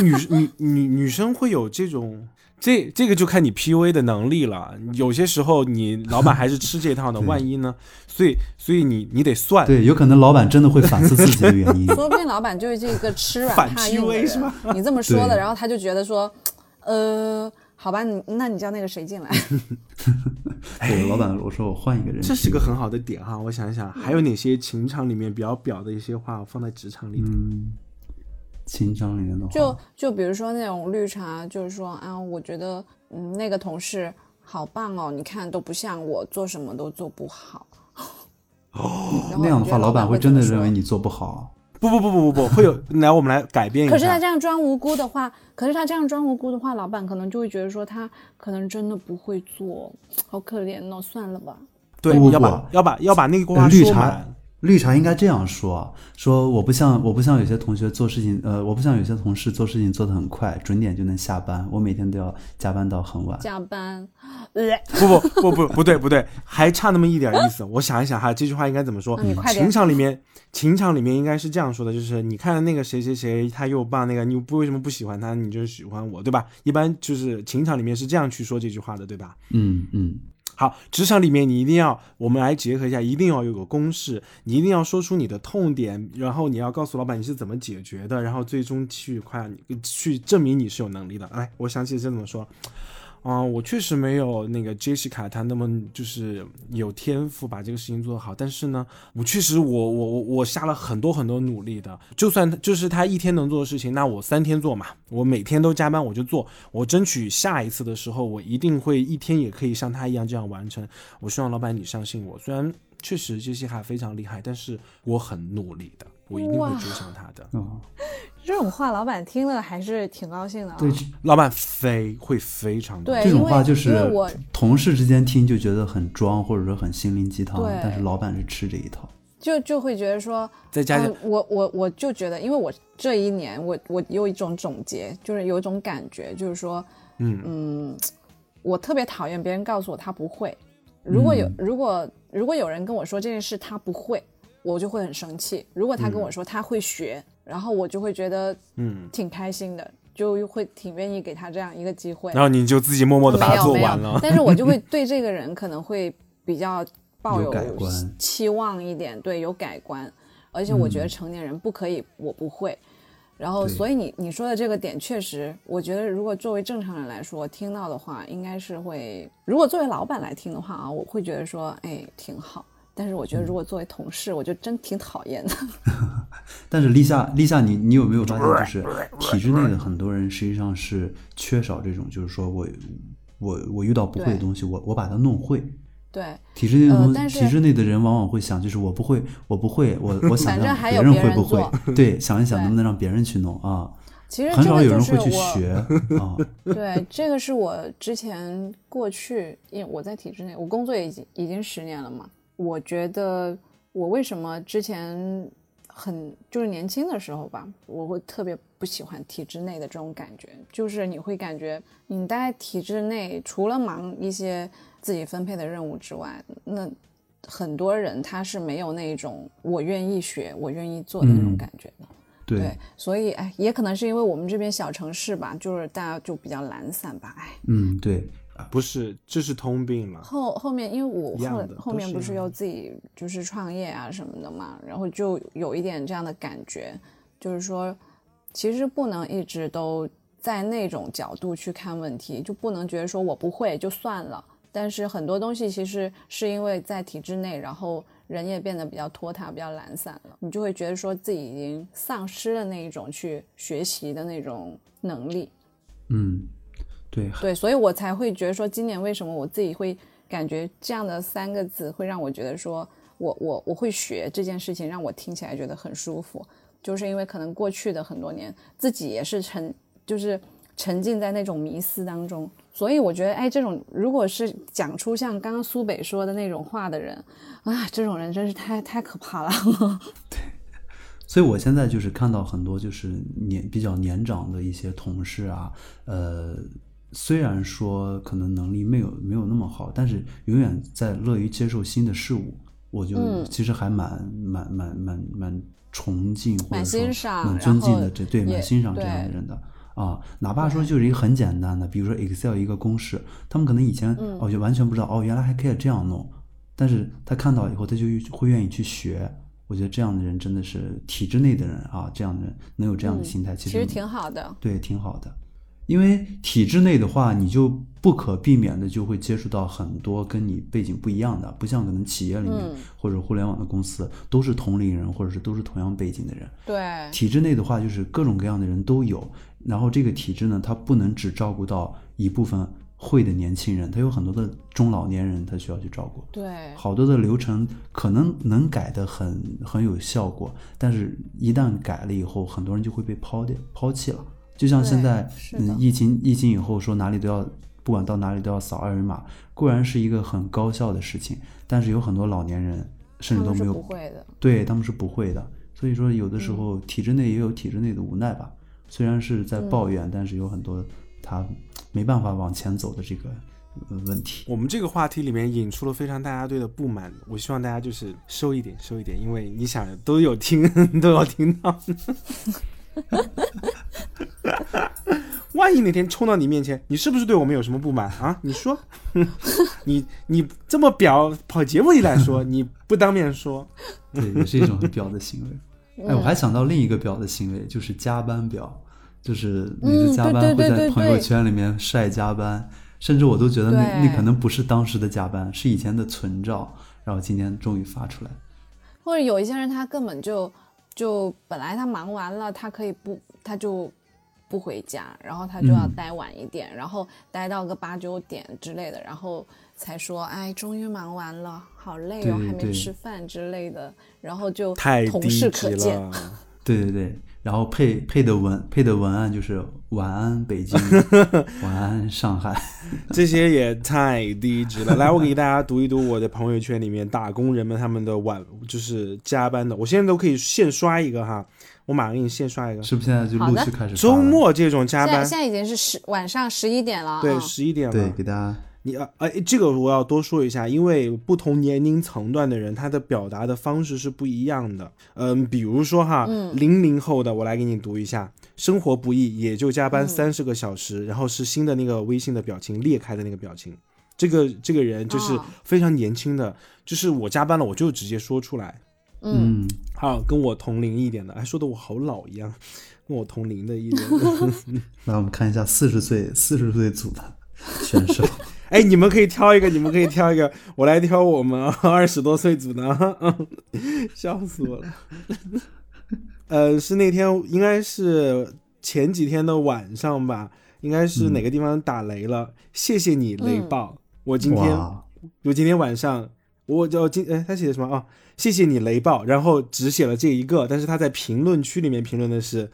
Speaker 2: 女女女女生会有这种，这这个就看你 PUA 的能力了。有些时候你老板还是吃这套的，[laughs] 万一呢？所以所以你你得算。
Speaker 3: 对，有可能老板真的会反思自己的原因。[laughs]
Speaker 1: 说不定老板就是这个吃软怕硬你这么说的，然后他就觉得说，呃，好吧，你那你叫那个谁进来？[laughs]
Speaker 3: 对，老板，我说我换一个人。
Speaker 2: 这是个很好的点哈，我想一想，还有哪些情场里面比较表的一些话放在职场里？
Speaker 3: 嗯，情场里面的话，
Speaker 1: 就就比如说那种绿茶，就是说啊，我觉得嗯那个同事好棒哦，你看都不像我，做什么都做不好。哦 [gasps]
Speaker 3: 那样的话，老板
Speaker 1: 会
Speaker 3: 会真的认为你做不好。
Speaker 2: 不不不不不不，会有 [laughs] 来我们来改变一下。
Speaker 1: 可是他这样装无辜的话，可是他这样装无辜的话，老板可能就会觉得说他可能真的不会做，好可怜哦，算了吧。
Speaker 2: 对
Speaker 3: 不不
Speaker 2: 要把要把要把那个话
Speaker 3: 呃绿茶
Speaker 2: 说满。
Speaker 3: 绿茶应该这样说：说我不像我不像有些同学做事情，呃，我不像有些同事做事情做得很快，准点就能下班，我每天都要加班到很晚。
Speaker 1: 加班，呃，
Speaker 2: 不不不不不对不对，还差那么一点意思。我想一想哈，这句话应该怎么说？情场里面，情场里面应该是这样说的，就是你看那个谁谁谁他又棒，那个你不为什么不喜欢他，你就是喜欢我，对吧？一般就是情场里面是这样去说这句话的，对吧？
Speaker 3: 嗯嗯，
Speaker 2: 好，职场里面你一定要，我们来结合一下，一定要有个公式，你一定要说出你的痛点，然后你要告诉老板你是怎么解决的，然后最终去夸你，去证明你是有能力的。来，我想起这怎么说。嗯、我确实没有那个 Jessica 她那么就是有天赋把这个事情做得好，但是呢，我确实我我我我下了很多很多努力的，就算就是他一天能做的事情，那我三天做嘛，我每天都加班我就做，我争取下一次的时候，我一定会一天也可以像他一样这样完成。我希望老板你相信我，虽然确实杰西卡非常厉害，但是我很努力的，我一定会追上他的。
Speaker 3: 哦，
Speaker 1: 这种话老板听了还是挺高兴的啊。
Speaker 3: 对，
Speaker 2: 老板非会非常高
Speaker 1: 对
Speaker 3: 这种话就是
Speaker 1: 因为我
Speaker 3: 同事之间听就觉得很装，或者说很心灵鸡汤
Speaker 1: 对，
Speaker 3: 但是老板是吃这一套。
Speaker 1: 就就会觉得说，
Speaker 2: 再加上
Speaker 1: 呃我我我就觉得，因为我这一年我我有一种总结，就是有一种感觉，就是说，
Speaker 2: 嗯
Speaker 1: 嗯，我特别讨厌别人告诉我他不会。如果有、
Speaker 3: 嗯
Speaker 1: 如果如果有人跟我说这件事他不会，我就会很生气。如果他跟我说他会学，然后我就会觉得
Speaker 2: 嗯，
Speaker 1: 挺开心的，就会挺愿意给他这样一个机会。
Speaker 2: 然后你就自己默默的把它
Speaker 1: 没有没有
Speaker 2: 做完了，。
Speaker 1: 但是我就会 [laughs] 对这个人可能会比较抱
Speaker 3: 有
Speaker 1: 期望一点，对，有改观。而且我觉得
Speaker 3: 嗯
Speaker 1: 成年人不可以，我不会。然后，所以你你说的这个点确实，我觉得如果作为正常人来说听到的话，应该是会；如果作为老板来听的话啊，我会觉得说，哎，挺好。但是我觉得如果作为同事，我就真挺讨厌的。[laughs]
Speaker 3: 但是立夏，立夏你，你有没有发现，就是体制内的很多人实际上是缺少这种，就是说我我我遇到不会的东西，我我把它弄会。
Speaker 1: 对，
Speaker 3: 体制内的东，
Speaker 1: 呃
Speaker 3: 体制内的人往往会想，就是我不会，我不会，我我想让别人会不会？对，想一想能不能让别人去弄啊？
Speaker 1: 其实
Speaker 3: 很少有人会去学 [laughs] 啊。
Speaker 1: 对，这个是我之前过去，因为我在体制内，我工作已经已经十年了嘛。我觉得我为什么之前很就是年轻的时候吧，我会特别不喜欢体制内的这种感觉，就是你会感觉你待在体制内，除了忙一些自己分配的任务之外，那很多人他是没有那种我愿意学、我愿意做的那种
Speaker 3: 嗯
Speaker 1: 感觉的。
Speaker 3: 对
Speaker 1: 对，所以哎，也可能是因为我们这边小城市吧，就是大家就比较懒散吧，哎。
Speaker 3: 嗯，对，
Speaker 2: 不是，这是通病了。
Speaker 1: 后后面，因为我后后面不是又自己就是创业啊什么的嘛，然后就有一点这样的感觉，就是说，其实不能一直都在那种角度去看问题，就不能觉得说我不会就算了。但是很多东西其实是因为在体制内，然后人也变得比较拖沓、比较懒散了，你就会觉得说自己已经丧失了那一种去学习的那种能力。
Speaker 3: 嗯，对，
Speaker 1: 对，所以我才会觉得说，今年为什么我自己会感觉这样的三个字会让我觉得说我我我会学这件事情，让我听起来觉得很舒服，就是因为可能过去的很多年自己也是沉就是沉浸在那种迷思当中，所以我觉得哎，这种如果是讲出像刚刚苏北说的那种话的人啊，这种人真是太太可怕了。[laughs]
Speaker 3: 对所以我现在就是看到很多就是年比较年长的一些同事啊，呃，虽然说可能能力没有没有那么好，但是永远在乐于接受新的事物，我就
Speaker 1: 嗯
Speaker 3: 其实还蛮蛮蛮蛮蛮崇敬或者
Speaker 1: 蛮
Speaker 3: 说
Speaker 1: 欣赏
Speaker 3: 蛮尊敬的，这对蛮欣赏这样的人的。啊，哪怕说就是一个很简单的，比如说 Excel 一个公式，他们可能以前、
Speaker 1: 嗯
Speaker 3: 哦就完全不知道哦，原来还可以这样弄，但是他看到以后，他就会愿意去学。我觉得这样的人真的是体制内的人啊，这样的人能有这样的
Speaker 1: 嗯
Speaker 3: 心态，实
Speaker 1: 其实挺好的。
Speaker 3: 对，挺好的。因为体制内的话，你就不可避免的就会接触到很多跟你背景不一样的，不像可能企业里面、
Speaker 1: 嗯
Speaker 3: 或者互联网的公司都是同龄人，或者是都是同样背景的人。
Speaker 1: 对，
Speaker 3: 体制内的话，就是各种各样的人都有。然后这个体制呢，它不能只照顾到一部分会的年轻人，它有很多的中老年人，他需要去照顾。
Speaker 1: 对，
Speaker 3: 好多的流程可能能改的很很有效果，但是一旦改了以后，很多人就会被抛掉抛弃了。就像现在嗯，疫情疫情以后说哪里都要，不管到哪里都要扫二维码，固然是一个很高效的事情，但是有很多老年人甚至都没有
Speaker 1: 不会的。
Speaker 3: 对他们是不会的。所以说，有的时候体制内也有体制内的无奈吧。虽然是在抱怨，但是有很多他没办法往前走的这个呃问题。
Speaker 2: 我们这个话题里面引出了非常大家对的不满，我希望大家就是收一点，收一点，因为你想都有听，[laughs] 都有听到。[laughs] 万一哪天冲到你面前，你是不是对我们有什么不满啊？[laughs] 你说，[laughs] 你你这么表跑节目里来说，你不当面说，
Speaker 3: 对，也是一种很表的行为。哎，我还想到另一个表的行为，就是加班表，就是你的加班会在朋友圈里面晒加班，甚至我都觉得那那可能不是当时的加班，是以前的存照，然后今天终于发出来。
Speaker 1: 或者有一些人他根本就就本来他忙完了，他可以不他就不回家，然后他就要
Speaker 3: 嗯
Speaker 1: 待晚一点，然后待到个八九点之类的，然后才说哎，终于忙完了，好累哦，还没吃饭之类的，然后就
Speaker 2: 太
Speaker 1: 同事可见。
Speaker 2: 了。
Speaker 3: 对对对，然后配配的文配的文案就是晚安北京，[laughs] 晚安上海。
Speaker 2: 这些也太低级了。来，我给大家读一读我的朋友圈里面打工人们他们的晚就是加班的，我现在都可以现刷一个哈，我马上给你现刷一个。
Speaker 3: 是不是现在就陆续开始发
Speaker 2: 周末这种加班，
Speaker 1: 现在现在已经是十晚上十一点了，
Speaker 2: 对，
Speaker 1: 啊
Speaker 2: 十一点了。
Speaker 3: 对给大家
Speaker 2: 你啊，哎，这个我要多说一下，因为不同年龄层段的人，他的表达的方式是不一样的。嗯，比如说哈，零零后的，我来给你读一下：生活不易，也就加班三十个小时，然后是新的那个微信的表情裂开的那个表情。这个这个人就是
Speaker 1: 哦
Speaker 2: 非常年轻的，就是我加班了，我就直接说出来。
Speaker 1: 嗯，
Speaker 3: 嗯，
Speaker 2: 好，跟我同龄一点的，哎说的我好老一样，跟我同龄的一点。[laughs] [laughs]
Speaker 3: 来我们看一下四十岁四十岁组的选手。[laughs]
Speaker 2: 哎，你们可以挑一个，你们可以挑一个，我来挑我们 [laughs] 二十多岁组的，[laughs] 笑死我了。呃，是那天应该是前几天的晚上吧，应该是哪个地方打雷了？谢谢你雷暴，我今天，我今天晚上我就今哎他写的什么啊？谢谢你雷暴，然后只写了这一个，但是他在评论区里面评论的是。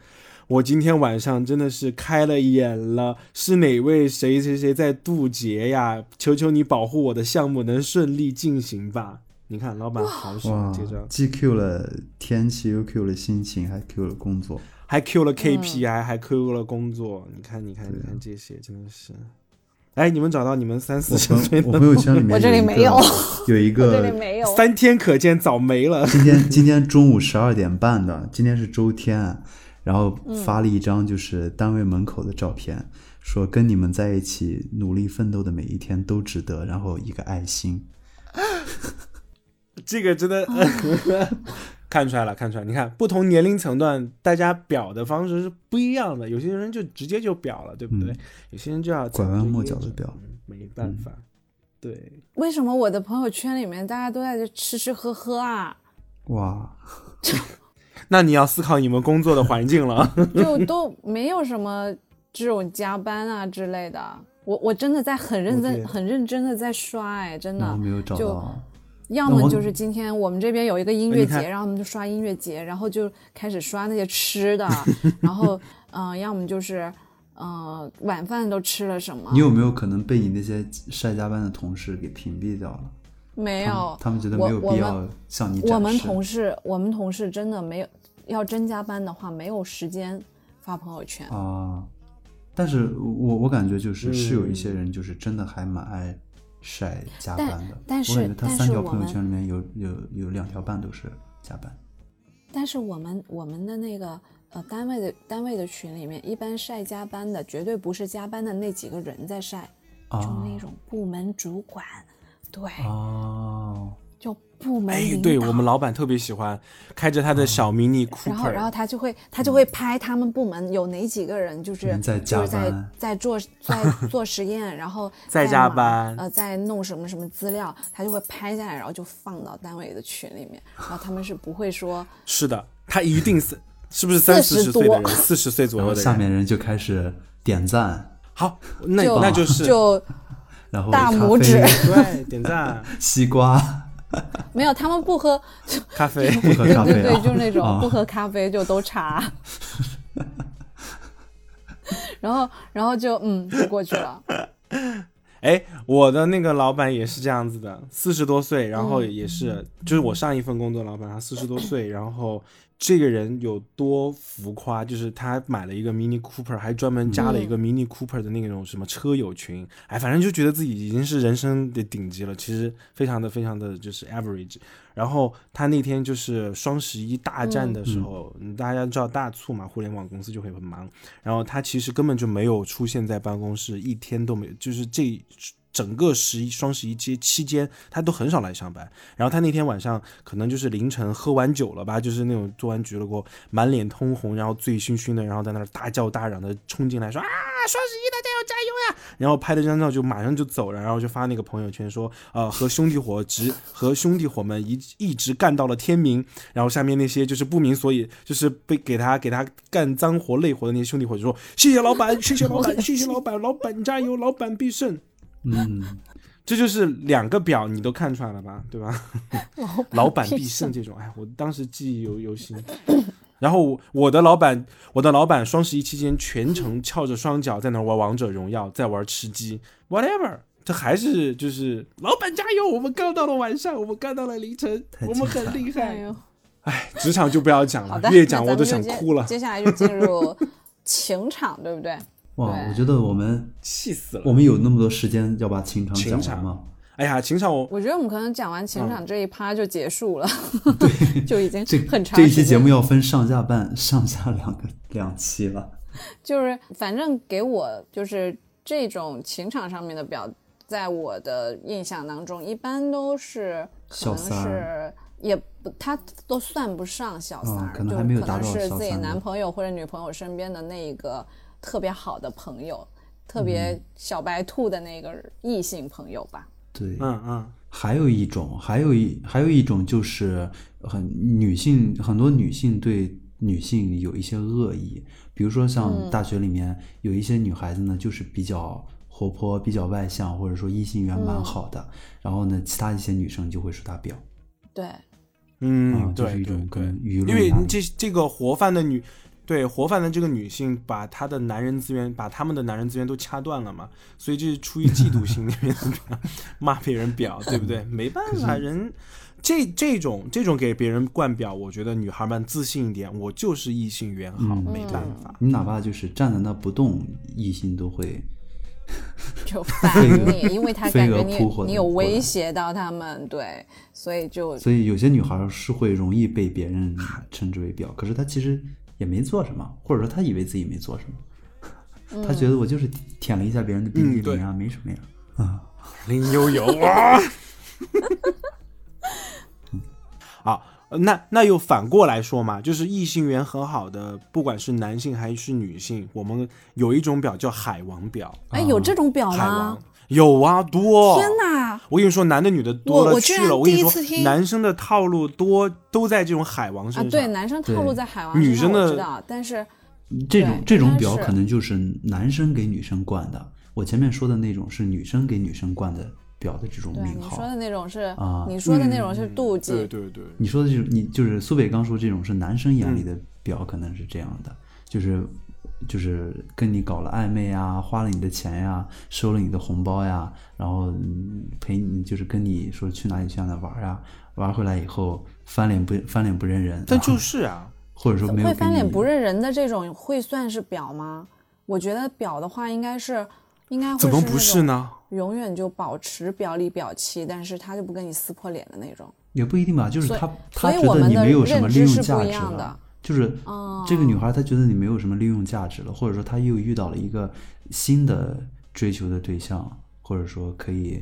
Speaker 2: 我今天晚上真的是开了眼了，是哪位谁谁谁在渡劫呀？求求你保护我的项目能顺利进行吧！你看，老板好喜欢
Speaker 3: 哇
Speaker 2: 这张，
Speaker 3: 既 Q 了天气，又 Q 了心情，还 Q 了工作。
Speaker 2: 还 Q 了 KPI，、还 Q 了工作。你看，你看，你看这些真的是。哎，你们找到你们三四
Speaker 3: 我
Speaker 2: 十岁的
Speaker 3: 朋我朋友圈里面
Speaker 1: 我这里
Speaker 3: 有一
Speaker 1: 没有
Speaker 3: 个 [laughs] 有一
Speaker 1: 我这里
Speaker 3: 个
Speaker 1: 没有。
Speaker 2: 三天可见早没了。
Speaker 3: 今天今天中午十二点半的，今天是周天，然后
Speaker 1: 嗯
Speaker 3: 发了一张就是单位门口的照片，说跟你们在一起努力奋斗的每一天都值得，然后一个爱心。[laughs]
Speaker 2: 这个真的、[laughs] 看出来了，看出来。你看，不同年龄层段，大家表的方式是不一样的。有些人就直接就表了，对不对？
Speaker 3: 嗯
Speaker 2: 有些人就要
Speaker 3: 拐弯抹角的表
Speaker 2: 嗯没办法。对，
Speaker 1: 为什么我的朋友圈里面大家都在这吃吃喝喝啊？
Speaker 3: 哇，[laughs]
Speaker 2: 那你要思考你们工作的环境了。[laughs] [laughs]
Speaker 1: 就都没有什么这种加班啊之类的。我我真的在很认真、很认真的在刷，哎，真的。
Speaker 3: 没有找
Speaker 1: 就
Speaker 3: 到。
Speaker 1: 要么就是今天我们这边有一个音乐节，然后我们就刷音乐节，然后就开始刷那些吃的，[laughs] 然后嗯、呃要么就是嗯、呃晚饭都吃了什么
Speaker 3: 你？有没有可能被你那些晒加班的同事给屏蔽掉了？
Speaker 1: 没有，
Speaker 3: 他们觉得没有必要向你展示。
Speaker 1: 我们同事，我们同事真的没有要真加班的话，没有时间发朋友圈。
Speaker 3: 啊，但是我我感觉就是是有一
Speaker 2: 嗯。
Speaker 3: 些人就是真的还蛮爱晒加班的，
Speaker 1: 但是
Speaker 3: 我感觉他
Speaker 1: 但
Speaker 3: 三条朋友
Speaker 1: 是我们
Speaker 3: 圈里面有有有两条半都是加班。
Speaker 1: 但是我们我们的那个呃单位的单位的群里面，一般晒加班的绝对不是加班的那几个人在晒，就
Speaker 3: 啊
Speaker 1: 那种部门主管，对，
Speaker 3: 哦，
Speaker 1: 就部门
Speaker 2: 哎
Speaker 1: 领，导。
Speaker 2: 对我们老板特别喜欢开着他的小 mini
Speaker 1: 然后，然后他就会他就会拍他们部门有哪几个人，就是
Speaker 3: 在加
Speaker 1: 就是在在做在 [laughs] 做实验，然后
Speaker 2: 在加班。
Speaker 1: 呃，在弄什么什么资料，他就会拍下来，然后就放到单位的群里面。然后他们是不会说，
Speaker 2: 是的，他一定是是不是三四十
Speaker 1: 40多
Speaker 2: 岁的人，四十岁左右的人。
Speaker 3: 下面人就开始点赞，
Speaker 2: 好，那
Speaker 1: 就
Speaker 2: 那就是。
Speaker 1: 就
Speaker 3: 然后
Speaker 1: 大拇指。
Speaker 2: 对点赞。[laughs]
Speaker 3: 西瓜，[laughs]
Speaker 1: 没有，他们不喝，
Speaker 2: 咖啡。[laughs]
Speaker 3: 不喝咖啡
Speaker 1: 对对，
Speaker 3: 啊，
Speaker 1: 就是那种
Speaker 3: 啊
Speaker 1: 不喝咖啡就都茶。[laughs] 然后，然后就嗯，就过去了。
Speaker 2: 哎，我的那个老板也是这样子的，四十多岁，然后也是，就是我上一份工作老板，他四十多岁，然后这个人有多浮夸，就是他买了一个 Mini Cooper，还专门加了一个 Mini Cooper 的那种什么车友群，哎，反正就觉得自己已经是人生的顶级了，其实非常的非常的就是 average。然后他那天就是双十一大战的时候，嗯大家知道大促嘛，互联网公司就会很忙。然后他其实根本就没有出现在办公室，一天都没有，就是这整个十一双十一期期间，他都很少来上班。然后他那天晚上可能就是凌晨喝完酒了吧，就是那种做完局了过后，满脸通红，然后醉醺醺的，然后在那儿大叫大嚷的冲进来说啊，双十一大家要加油呀！然后拍了张照就马上就走了，然后就发那个朋友圈说，呃，和兄弟伙直和兄弟伙们一一直干到了天明。然后下面那些就是不明所以，就是被给他给他干脏活累活的那些兄弟伙就说，谢谢老板，谢谢老板，谢谢老板，老板加油，老板必胜。
Speaker 3: 嗯，
Speaker 2: 这就是两个表，你都看出来了吧？对吧？[laughs] 老板必胜这种，哎，我当时记忆犹犹新。然后我的老板，我的老板双十一期间全程翘着双脚在那玩王者荣耀，在玩吃鸡，whatever。他还是就是老板加油！我们干到了晚上，我们干到了凌晨，我们很厉害。
Speaker 1: 哎呦，
Speaker 2: 哎，职场就不要讲了，，越讲我都想哭了，[laughs]
Speaker 1: 接下来就进入情场，对不对？
Speaker 3: 哇，我觉得我们
Speaker 2: 气死了。
Speaker 3: 我们有那么多时间要把情场讲完吗？
Speaker 2: 哎呀，情场我
Speaker 1: 我觉得我们可能讲完情
Speaker 2: 嗯
Speaker 1: 场这一趴就结束了，对，[laughs] 就已经
Speaker 3: 这
Speaker 1: 很长
Speaker 3: 这一期节目要分上下半上下两个两期了。
Speaker 1: 就是反正给我就是这种情场上面的表，在我的印象当中，一般都是可能
Speaker 3: 小三
Speaker 1: 是也不，他都算不上小三儿，
Speaker 3: 嗯可能
Speaker 1: 就
Speaker 3: 还没有达
Speaker 1: 可能是
Speaker 3: 到小三呢
Speaker 1: 自己男朋友或者女朋友身边的那一个特别好的朋友，特别
Speaker 3: 嗯。
Speaker 1: 小白兔的那个异性朋友吧。
Speaker 3: 对，
Speaker 2: 嗯嗯，
Speaker 3: 还有一种，还有一还有一种就是很女性，很多女性对女性有一些恶意，比如说像大学里面有一些女孩子呢，就是比较活泼、比较外向，或者说异性缘蛮好的，然后呢，其他一些女生就会说她婊。
Speaker 1: 对，
Speaker 2: 嗯，
Speaker 3: 啊就是一
Speaker 2: 对对对
Speaker 3: 种跟舆论
Speaker 2: 因为这这个活泛的女，对活泛的这个女性，把她的男人资源，把他们的男人资源都掐断了嘛，所以这是出于嫉妒心那边骂别人婊，对不对？没办法，人这这种这种给别人灌婊，我觉得女孩们自信一点，我就是异性缘好，
Speaker 3: 嗯
Speaker 2: 没办法。
Speaker 3: 你哪怕就是站在那不动，异性都会
Speaker 1: 就 [laughs] 烦你，因为他 [laughs]
Speaker 3: 飞
Speaker 1: 感觉你有威胁到他们，对，所以就
Speaker 3: 所以有些女孩是会容易被别人称之为婊，可是她其实也没做什么，或者说他以为自己没做什么，他觉得我就是舔了一下别人的冰激
Speaker 2: 嗯对
Speaker 3: 凌啊，没什么呀。啊，
Speaker 2: 林悠悠哇！[laughs] 好，那那又反过来说嘛，就是异性缘很好的，不管是男性还是女性，我们有一种表叫海王表，
Speaker 1: 哎，有这种表
Speaker 2: 海
Speaker 1: 吗
Speaker 2: 王？有啊，多。
Speaker 1: 天哪！
Speaker 2: 我跟你说，男的女的多
Speaker 1: 我
Speaker 2: 了去了。
Speaker 1: 我第一次，听
Speaker 2: 男生的套路多都在这种海王身
Speaker 1: 啊，
Speaker 2: 上。
Speaker 1: 对，男生套路在海王
Speaker 2: 女生的
Speaker 1: 身上我知道，但是
Speaker 3: 这种这种表可能就是男生给女生灌的，我前面说的那种是女生给女生灌的表的这种
Speaker 1: 对
Speaker 3: 名号。
Speaker 1: 你说的那种是
Speaker 3: 啊
Speaker 1: 你说的那种是妒忌，
Speaker 2: 对对对，
Speaker 3: 你说的这种，你就是苏北刚说这种是男生眼里
Speaker 2: 嗯
Speaker 3: 的表，可能是这样的，就是就是跟你搞了暧昧啊，花了你的钱呀，收了你的红包呀，然后嗯陪你就是跟你说去哪里去哪里玩呀，玩回来以后翻脸不 [laughs] 翻脸不认人，
Speaker 2: 但就是啊，
Speaker 3: 或者说没有
Speaker 1: 会翻脸不认人的这种会算是表吗？我觉得表的话应该是应该会
Speaker 2: 怎么不
Speaker 1: 是
Speaker 2: 呢？
Speaker 1: 永远就保持表里表气，但是他就不跟你撕破脸的那种。
Speaker 3: 也不一定吧，就是他
Speaker 1: 所
Speaker 3: 他觉得你
Speaker 1: 以我们的
Speaker 3: 没有什么利
Speaker 1: 认知是
Speaker 3: 用价值
Speaker 1: 不一样的
Speaker 3: 了，就是
Speaker 1: 哦
Speaker 3: 这个女孩她觉得你没有什么利用价值了，或者说她又遇到了一个新的追求的对象，或者说可以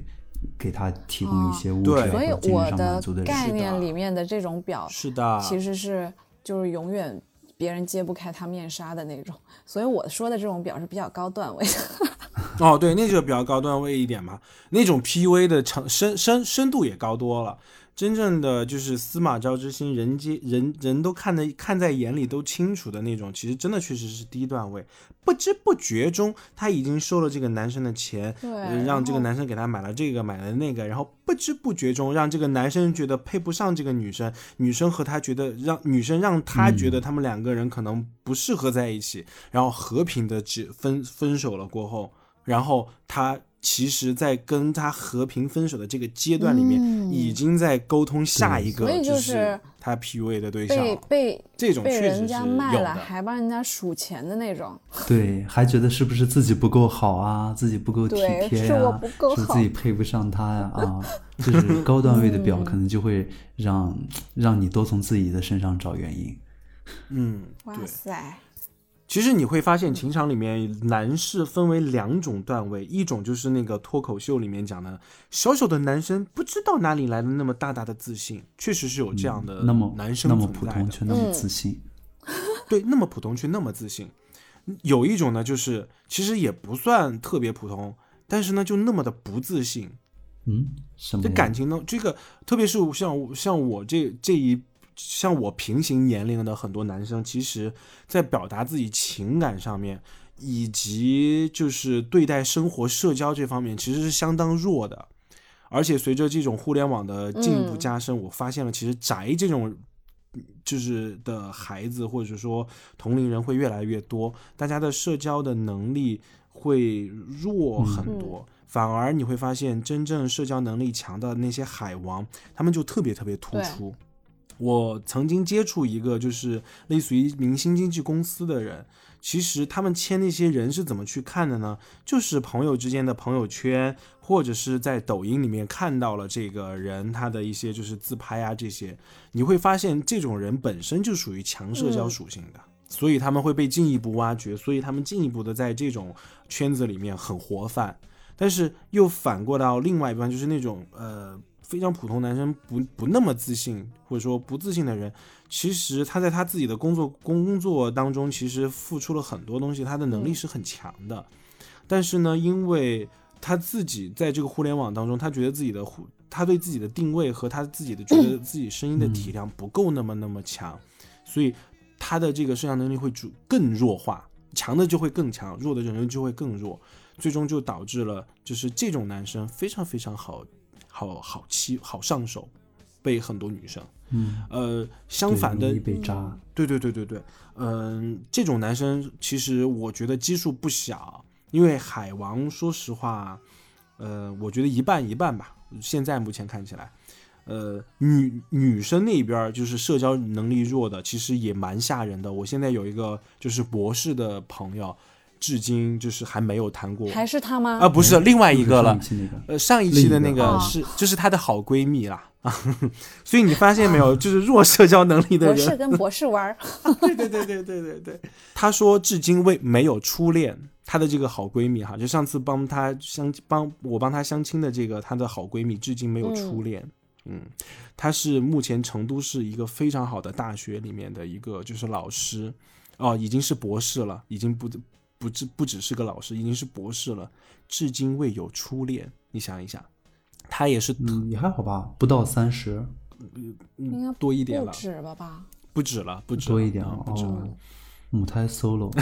Speaker 3: 给她提供一些物质
Speaker 2: 对
Speaker 3: 啊
Speaker 1: 所以我的
Speaker 3: 满足的
Speaker 1: 概。念里面的这种表，
Speaker 2: 是的，
Speaker 1: 其实是就是永远别人揭不开他面纱的那种。所以我说的这种表是比较高段位的。[laughs]
Speaker 2: 哦，对，那就比较高段位一点嘛，那种 PUA 的程深深深度也高多了。真正的就是司马昭之心，人皆人人都看得看在眼里都清楚的那种，其实真的确实是低段位。不知不觉中，他已经收了这个男生的钱，让这个男生给他买了这个买了那个，然后不知不觉中让这个男生觉得配不上这个女生，女生和他觉得让女生让他觉得他们两个人可能不适合在一起，然后和平的只分分手了过后，然后他其实在跟他和平分手的这个阶段里面，
Speaker 1: 嗯
Speaker 2: 已经在沟通下一个
Speaker 1: 就是
Speaker 2: 他 PUA 的对象，
Speaker 1: 被被
Speaker 2: 这种
Speaker 1: 被人家卖了，还帮人家数钱的那种。
Speaker 3: 对，还觉得是不是自己不够好啊，自己不够体贴呀、
Speaker 1: 是
Speaker 3: 自己配不上他呀啊，就是高段位的表可能就会让让你多从自己的身上找原因。
Speaker 2: 嗯，
Speaker 1: 哇。塞，
Speaker 2: 其实你会发现，情场里面男士分为两种段位，一种就是那个脱口秀里面讲的，小小的男生不知道哪里来的那么大大的自信，确实是有这样的
Speaker 3: 那么
Speaker 2: 男生
Speaker 3: 那么普通却那么自信，
Speaker 2: 对，那么普通却那么自信。有一种呢，就是其实也不算特别普通，但是呢就那么的不自信。
Speaker 3: 嗯，什么？
Speaker 2: 这感情呢，这个特别是像像我这这一像我平行年龄的很多男生，其实在表达自己情感上面，以及就是对待生活、社交这方面，其实是相当弱的。而且随着这种互联网的进一步
Speaker 1: 嗯
Speaker 2: 加深，我发现了其实宅这种就是的孩子或者说同龄人会越来越多，大家的社交的能力会弱很多。反而你会发现，真正社交能力强的那些海王，他们就特别特别突出。我曾经接触一个就是类似于明星经纪公司的人，其实他们签那些人是怎么去看的呢？就是朋友之间的朋友圈，或者是在抖音里面看到了这个人他的一些就是自拍啊这些，你会发现这种人本身就属于强社交属性的。所以他们会被进一步挖掘，所以他们进一步的在这种圈子里面很活泛。但是又反过到另外一端，就是那种呃非常普通男生不不那么自信，或者说不自信的人，其实他在他自己的工作工作当中，其实付出了很多东西，他的能力是很强的。但是呢，因为他自己在这个互联网当中，他觉得自己的互，他对自己的定位和他自己的觉得自己声音的体量不够那么那么强，所以他的这个社交能力会主更弱化，强的就会更强，弱的人就会更弱。最终就导致了，就是这种男生非常非常好，好好欺好上手，被很多女生。
Speaker 3: 嗯，
Speaker 2: 呃，相反的
Speaker 3: 被扎。
Speaker 2: 对对对对对，嗯、这种男生其实我觉得基数不小，因为海王说实话，呃，我觉得一半一半吧。现在目前看起来，呃，女女生那边就是社交能力弱的，其实也蛮吓人的。我现在有一个就是博士的朋友，至今就是还没有谈过。
Speaker 1: 还是她吗？
Speaker 2: 啊，不是另外一个了。呃，上一期的那个
Speaker 1: 个。
Speaker 2: 是就是她的好闺蜜啦。啊，[laughs] 所以你发现没有，就是弱社交能力的人，
Speaker 1: 博士跟博士玩儿，[laughs]
Speaker 2: 对对对对对对对。她说至今未没有初恋，她的这个好闺蜜哈，就上次帮她相帮我帮她相亲的这个她的好闺蜜，至今没有初恋。嗯，她是目前成都市一个非常好的大学里面的一个就是老师，哦，已经是博士了，已经不不只不只是个老师，已经是博士了，至今未有初恋。你想一想，他也是
Speaker 3: 嗯，也还好吧，不到三十，
Speaker 1: 应该
Speaker 2: 多一点了，
Speaker 1: 不止了吧？
Speaker 2: 不止了，不止
Speaker 3: 多一点了
Speaker 2: 了啊不止了。
Speaker 3: 哦。[laughs] 母胎 solo，[laughs]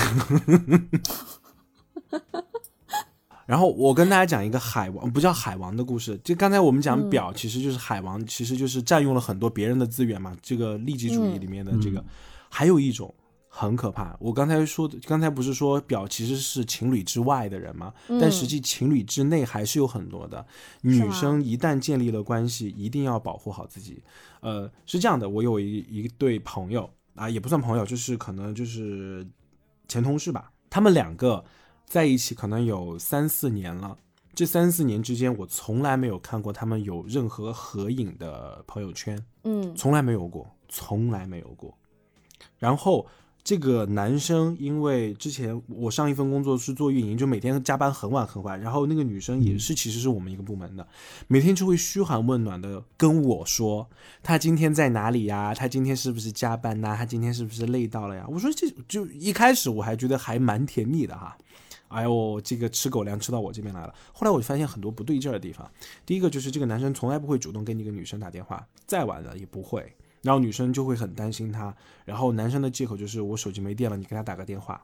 Speaker 2: 然后我跟大家讲一个海王，不叫海王的故事。就刚才我们讲表，其实就是海王，其实就是占用了很多别人的资源嘛。这个利己主义里面的这个，还有一种很可怕。我刚才说的，刚才不是说表其实是情侣之外的人吗？但实际情侣之内还是有很多的女生。一旦建立了关系，一定要保护好自己。呃，是这样的，我有一一对朋友啊，也不算朋友，就是可能就是前同事吧。他们两个在一起可能有三四年了，这三四年之间，我从来没有看过他们有任何合影的朋友圈，
Speaker 1: 嗯，
Speaker 2: 从来没有过，从来没有过。然后这个男生，因为之前我上一份工作是做运营，就每天加班很晚很晚。然后那个女生也是，其实是我们一个部门的，每天就会嘘寒问暖的跟我说，她今天在哪里呀？她今天是不是加班呐、她今天是不是累到了呀？我说这就一开始我还觉得还蛮甜蜜的哈。哎呦，这个吃狗粮吃到我这边来了。后来我就发现很多不对劲儿的地方。第一个就是这个男生从来不会主动跟一个女生打电话，再晚了也不会。然后女生就会很担心他，然后男生的借口就是我手机没电了，你给他打个电话。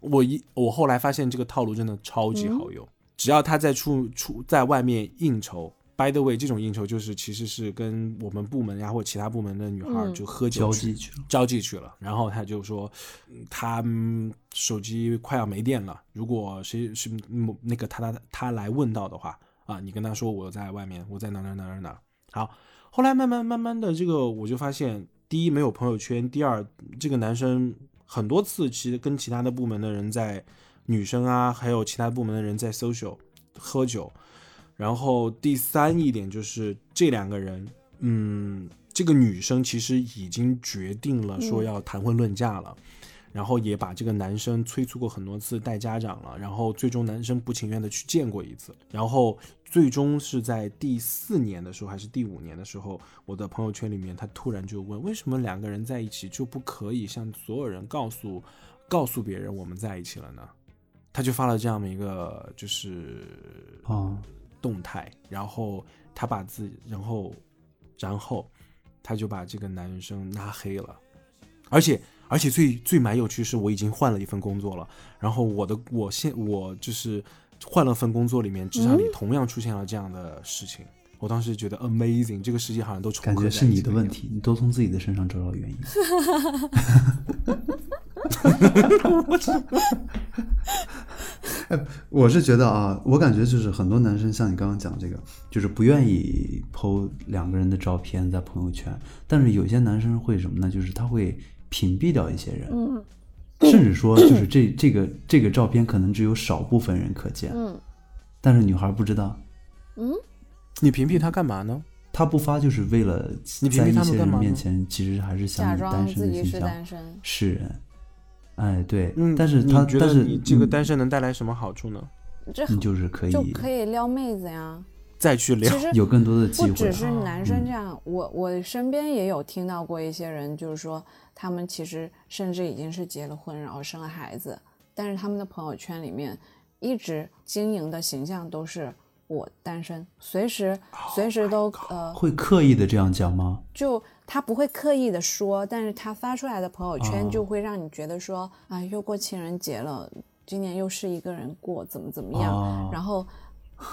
Speaker 2: 我一我后来发现这个套路真的超级好用，只要他在出出在外面应酬，by the way，这种应酬就是其实是跟我们部门呀或其他部门的女孩就喝酒
Speaker 3: 交
Speaker 2: 去
Speaker 3: 际去了。
Speaker 2: 交际去了，然后他就说，嗯他嗯手机快要没电了，如果谁是嗯那个他他他来问到的话啊，你跟他说我在外面，我在哪哪哪哪哪。好，后来慢慢慢慢的这个我就发现，第一没有朋友圈，第二这个男生很多次其实跟其他的部门的人在女生啊，还有其他部门的人在 social 喝酒，然后第三一点就是这两个人，嗯，这个女生其实已经决定了说要谈婚论嫁了，然后也把这个男生催促过很多次带家长了，然后最终男生不情愿的去见过一次，然后最终是在第四年的时候还是第五年的时候，我的朋友圈里面他突然就问，为什么两个人在一起就不可以向所有人告诉告诉别人我们在一起了呢？他就发了这样的一个就是
Speaker 3: 啊，
Speaker 2: 动态，然后他把自己，然后，然后他就把这个男生拉黑了，而且而且最最蛮有趣是，我已经换了一份工作了，然后我的我现我就是换了份工作里面，职场里同样出现了这样的事情，我当时觉得 amazing，这个世界好像都重合
Speaker 3: 感觉是你的问
Speaker 2: 题。
Speaker 3: 题，你都从自己的身上找找原因。[laughs] 我是觉得啊，我感觉就是很多男生像你刚刚讲这个，就是不愿意剖两个人的照片在朋友圈，但是有些男生会什么呢？就是他会屏蔽掉一些人，
Speaker 1: 嗯
Speaker 3: 甚至说就是这这个这个照片可能只有少部分人可见，
Speaker 1: 嗯
Speaker 3: 但是女孩不知道，
Speaker 1: 嗯，
Speaker 2: 你屏蔽他干嘛呢？
Speaker 3: 他不发就是为了在一些人面前，其实还是
Speaker 1: 假装
Speaker 3: 想以单身
Speaker 1: 自己是
Speaker 3: 的形象
Speaker 1: 单身，
Speaker 3: 示人。哎，对，
Speaker 2: 嗯，
Speaker 3: 但是
Speaker 2: 你觉得
Speaker 3: 他但是
Speaker 2: 你这个
Speaker 3: 嗯
Speaker 2: 单身能带来什么好处呢？
Speaker 1: 这
Speaker 3: 你就是可以
Speaker 1: 就可以撩妹子呀。
Speaker 2: 再去聊
Speaker 3: 有更多的机会
Speaker 1: 不只是
Speaker 3: 啊
Speaker 1: 男生这样，我我身边也有听到过一些人，就是说他们其实甚至已经是结了婚，然后生了孩子，但是他们的朋友圈里面一直经营的形象都是我单身，随时随时都呃，
Speaker 3: 会刻意的这样讲吗？
Speaker 1: 就他不会刻意的说，但是他发出来的朋友圈
Speaker 3: 哦
Speaker 1: 就会让你觉得说，啊，又过情人节了，今年又是一个人过，怎么怎么样，
Speaker 3: 哦
Speaker 1: 然后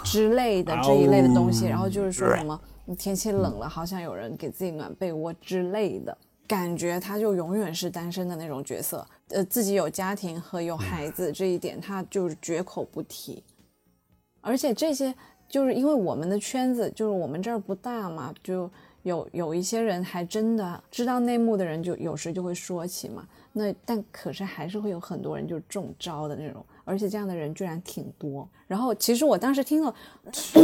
Speaker 1: 之类的 [laughs] 这一类的东西，然后就是说什么天气冷了，好想有人给自己暖被窝之类的。感觉他就永远是单身的那种角色，呃，自己有家庭和有孩子这一点，他就是绝口不提。而且这些就是因为我们的圈子，就是我们这儿不大嘛，就有有一些人还真的知道内幕的人，就有时就会说起嘛。那但可是还是会有很多人就中招的那种，而且这样的人居然挺多。然后其实我当时听了，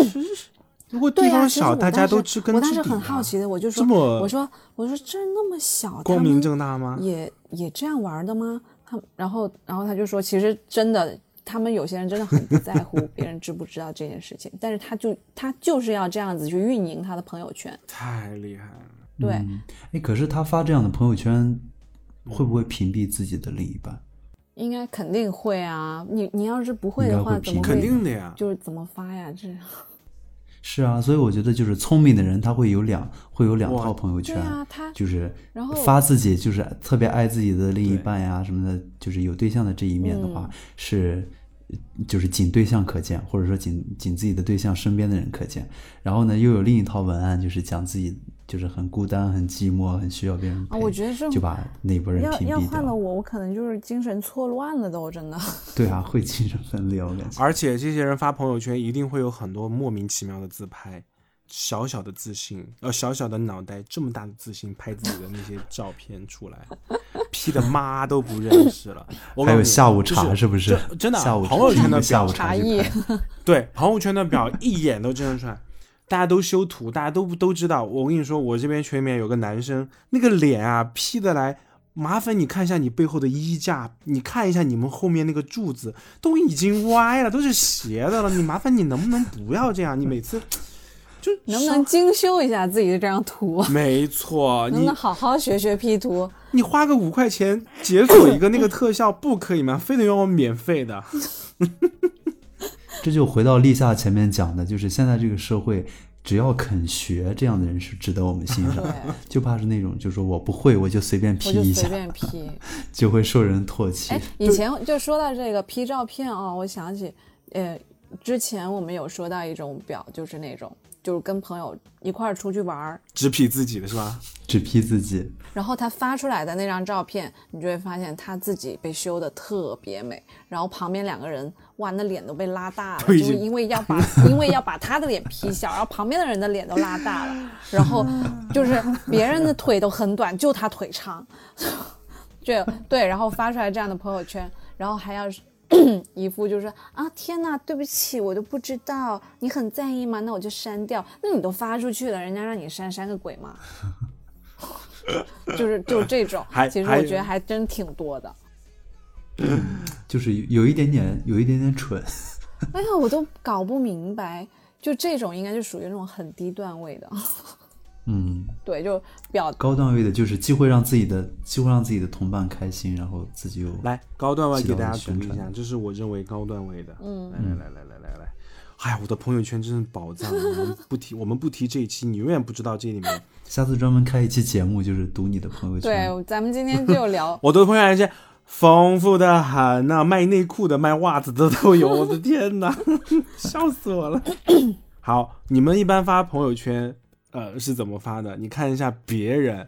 Speaker 1: [laughs]
Speaker 2: 如果
Speaker 1: 对呀、
Speaker 2: 地方小，
Speaker 1: 其实我
Speaker 2: 大家
Speaker 1: 当时
Speaker 2: 都知根
Speaker 1: 我当时很好奇的，我就说，我说我说这那么小，
Speaker 2: 光明正大吗？
Speaker 1: 也也这样玩的吗？他然后然后他就说，其实真的，他们有些人真的很不在乎 [laughs] 别人知不知道这件事情，但是他就他就是要这样子去运营他的朋友圈，
Speaker 2: 太厉害了。
Speaker 1: 对，
Speaker 3: 嗯，哎，可是他发这样的朋友圈，会不会屏蔽自己的另一半？
Speaker 1: 应该肯定会啊。你你要是不会的话，怎么
Speaker 2: 肯定的呀。
Speaker 1: 就是怎么发呀？这
Speaker 3: 是啊，所以我觉得就是聪明的人，他会有两会有两套朋友圈，
Speaker 1: 啊，他
Speaker 3: 就是
Speaker 1: 然后
Speaker 3: 发自己就是特别爱自己的另一半呀什么的，就是有对象的这一面的话，
Speaker 1: 嗯
Speaker 3: 是就是仅对象可见，或者说仅仅自己的对象身边的人可见。然后呢，又有另一套文案，就是讲自己就是很孤单、很寂寞、很需要别人陪，
Speaker 1: 啊，我觉得这
Speaker 3: 就把那波人
Speaker 1: 要
Speaker 3: 屏蔽掉。
Speaker 1: 要换了我，我可能就是精神错乱了都，真的。[laughs]
Speaker 3: 对啊，会精神分裂，我感觉。
Speaker 2: 而且这些人发朋友圈一定会有很多莫名其妙的自拍，小小的自信，呃，小小的脑袋，这么大的自信拍自己的那些照片出来，P 的妈都不认识了。
Speaker 3: 还有下午
Speaker 2: 就
Speaker 3: 茶是不是
Speaker 2: 真的啊
Speaker 3: 下午
Speaker 2: 朋友圈的
Speaker 3: 下午
Speaker 2: 表
Speaker 1: 茶艺
Speaker 3: 茶去拍 [laughs]
Speaker 2: 对朋友圈的表一眼都认得出来，大家都修图，大家都都知道。我跟你说，我这边群里面有个男生，那个脸啊 P 的来。麻烦你看一下你背后的衣架，你看一下你们后面那个柱子都已经歪了，都是斜的了。你麻烦你能不能不要这样？你每次 [laughs] 就
Speaker 1: 能不能精修一下自己的这张图？
Speaker 2: 没错，[laughs]
Speaker 1: 能不
Speaker 2: 你
Speaker 1: 能好好学学 P 图？
Speaker 2: 你花个五块钱解锁一个那个特效不可以吗？非得要我免费的？[laughs]
Speaker 3: 这就回到立夏前面讲的，就是现在这个社会，只要肯学，这样的人是值得我们欣赏的。，就怕是那种，就是说我不会，我就随便 P 一下，
Speaker 1: 就随便 [laughs] P。
Speaker 3: 就会受人唾弃
Speaker 1: 哎。，以前就说到这个 P 照片啊、我想起，呃，之前我们有说到一种表，就是那种就是跟朋友一块儿出去玩儿，
Speaker 2: 只 P 自己的是吧？
Speaker 3: 只 P 自己，
Speaker 1: 然后他发出来的那张照片，你就会发现他自己被修的特别美，然后旁边两个人，哇，那脸都被拉大了，就是因为要把因为要把他的脸 P 小，然后旁边的人的脸都拉大了，然后就是别人的腿都很短，就他腿长，[laughs] 就对，然后发出来这样的朋友圈，然后还要是 [clears throat] 一副就是啊天呐，对不起，我都不知道，你很在意吗？那我就删掉。那你都发出去了，人家让你删，删个鬼吗！[laughs] 就是就这种其实我觉得还真挺多的。[clears throat]
Speaker 3: 就是有一点点，有一点点蠢。
Speaker 1: 哎呀，我都搞不明白，就这种应该就属于那种很低段位的，
Speaker 3: 嗯，
Speaker 1: 对，就表
Speaker 3: 高段位的就是既会让自己的，既会让自己的同伴开心，然后自己又
Speaker 2: 来，高段位给大家读一下，这是我认为高段位的。嗯，来来来来来来来，哎呀，我的朋友圈真是宝藏。我们不提，我们不提这一期，你永远不知道这里面 [laughs]
Speaker 3: 下次专门开一期节目，就是读你的朋友圈。
Speaker 1: 对，咱们今天就聊 [laughs]
Speaker 2: 我的朋友圈丰富的很呐、卖内裤的、卖袜子的都有。我的天哪，[laughs] 笑死我了。[coughs] 好，你们一般发朋友圈，呃，是怎么发的？你看一下别人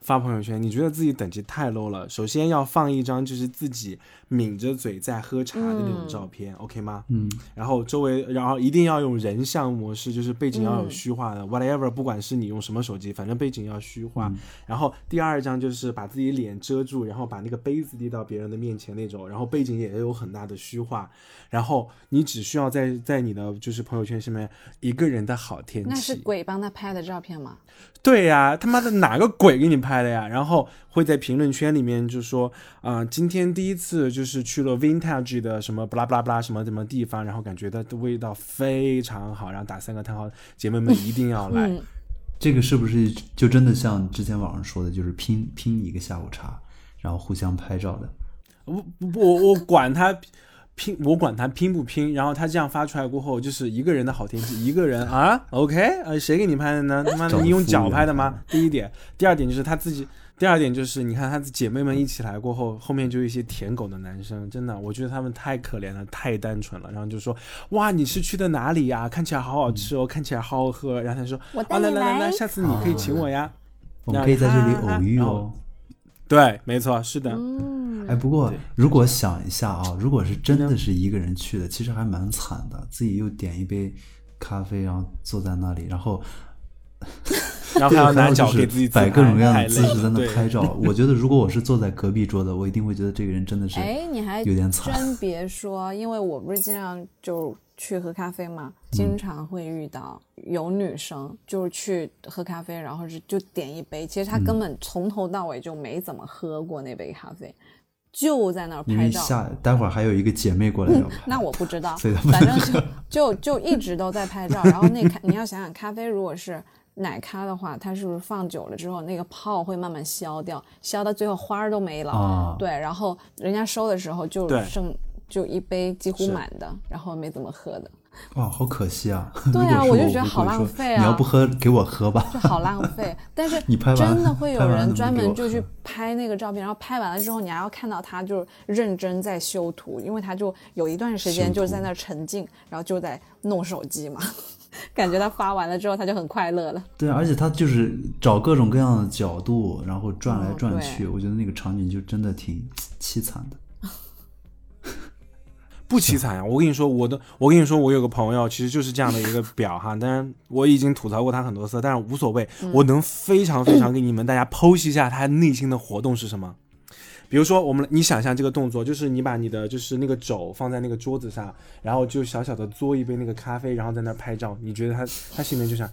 Speaker 2: 发朋友圈，你觉得自己等级太 low 了。首先要放一张就是自己抿着嘴在喝茶的那种照片、o k 吗？
Speaker 3: 嗯，
Speaker 2: 然后周围，然后一定要用人像模式，就是背景要有
Speaker 1: 嗯
Speaker 2: 虚化的、w h a t e v e r 不管是你用什么手机，反正背景要虚化。
Speaker 3: 嗯
Speaker 2: 然后第二张就是把自己脸遮住，然后把那个杯子递到别人的面前那种，然后背景也有很大的虚化。然后你只需要在在你的就是朋友圈上面一个人的好天气，
Speaker 1: 那是鬼帮他拍的照片吗？
Speaker 2: 对呀、他妈的哪个鬼给你拍的呀？然后会在评论圈里面就说，啊、今天第一次就是去了 vintage 的什么不拉不拉不拉什么什么地方，然后感觉它的味道非常好，然后打三个叹号，姐妹们一定要来。
Speaker 1: 嗯，[laughs]
Speaker 3: 这个是不是就真的像之前网上说的，就是拼拼一个下午茶，然后互相拍照的？
Speaker 2: 我我我管他拼，我管他拼不拼，然后他这样发出来过后，就是一个人的好天气，一个人啊，OK，呃，谁给你拍的呢？他妈的，你用脚拍的吗？第一点，第二点就是他自己。第二点就是，你看她的姐妹们一起来过后，后面就一些舔狗的男生，真的，我觉得他们太可怜了，太单纯了。然后就说，哇，你是去的哪里呀？看起来好好吃哦，看起来好好喝。然后他说，
Speaker 1: 我
Speaker 2: 啊，来
Speaker 1: 带你来
Speaker 2: 来来来，。下次你可以请我呀。
Speaker 3: 我们可以在这里偶遇哦。
Speaker 2: 对，没错，是的。
Speaker 1: 嗯，
Speaker 3: 哎，不过如果想一下啊，如果是真的是一个人去的，其实还蛮惨的，自己又点一杯咖啡，然后坐在那里，然后 [laughs]
Speaker 2: 然后还要拿
Speaker 3: 对就是
Speaker 2: 脚给自己
Speaker 3: 摆各种各样的姿势在那拍照。[laughs] 我觉得如果我是坐在隔壁桌的，我一定会觉得这个人真的是
Speaker 1: 哎，你还
Speaker 3: 有点惨。
Speaker 1: 真别说，因为我不是经常就去喝咖啡嘛，经常会遇到有女生就是去喝咖啡，然后是就点一杯，其实她根本从头到尾就没怎么喝过那杯咖啡，就在那儿拍照。
Speaker 3: 为下待会儿还有一个姐妹过来要 [laughs] 拍，
Speaker 1: 那我不知道反正就就就一直都在拍照。然后那咖，你要想想，咖啡如果是奶咖的话，它是不是放久了之后，那个泡会慢慢消掉，消到最后花儿都没了。
Speaker 3: 啊
Speaker 1: 对，然后人家收的时候就剩就一杯几乎满的，然后没怎么喝的，
Speaker 3: 哇，好可惜啊！
Speaker 1: 对啊我就觉得好浪费啊
Speaker 3: 你要不喝，给我喝吧。
Speaker 1: 就好浪费。[laughs] 但是
Speaker 3: 你拍完
Speaker 1: 真的会有人专门就去拍那个照片，然后拍完了之后，你还要看到他就是认真在修图，因为他就有一段时间就是在那沉浸，然后就在弄手机嘛。感觉他发完了之后，他就很快乐了。
Speaker 3: 对，而且他就是找各种各样的角度，然后转来转去，我觉得那个场景就真的挺凄惨的。[laughs]
Speaker 2: 不凄惨呀！我跟你说，我的，我跟你说，我有个朋友，其实就是这样的一个表哈。当然，我已经吐槽过他很多次，但是无所谓。我能非常非常给你们大家剖析一下他内心的活动是什么。比如说，我们你想象这个动作，就是你把你的就是那个肘放在那个桌子上，然后就小小的嘬一杯那个咖啡，然后在那儿拍照。你觉得他他心里面就想，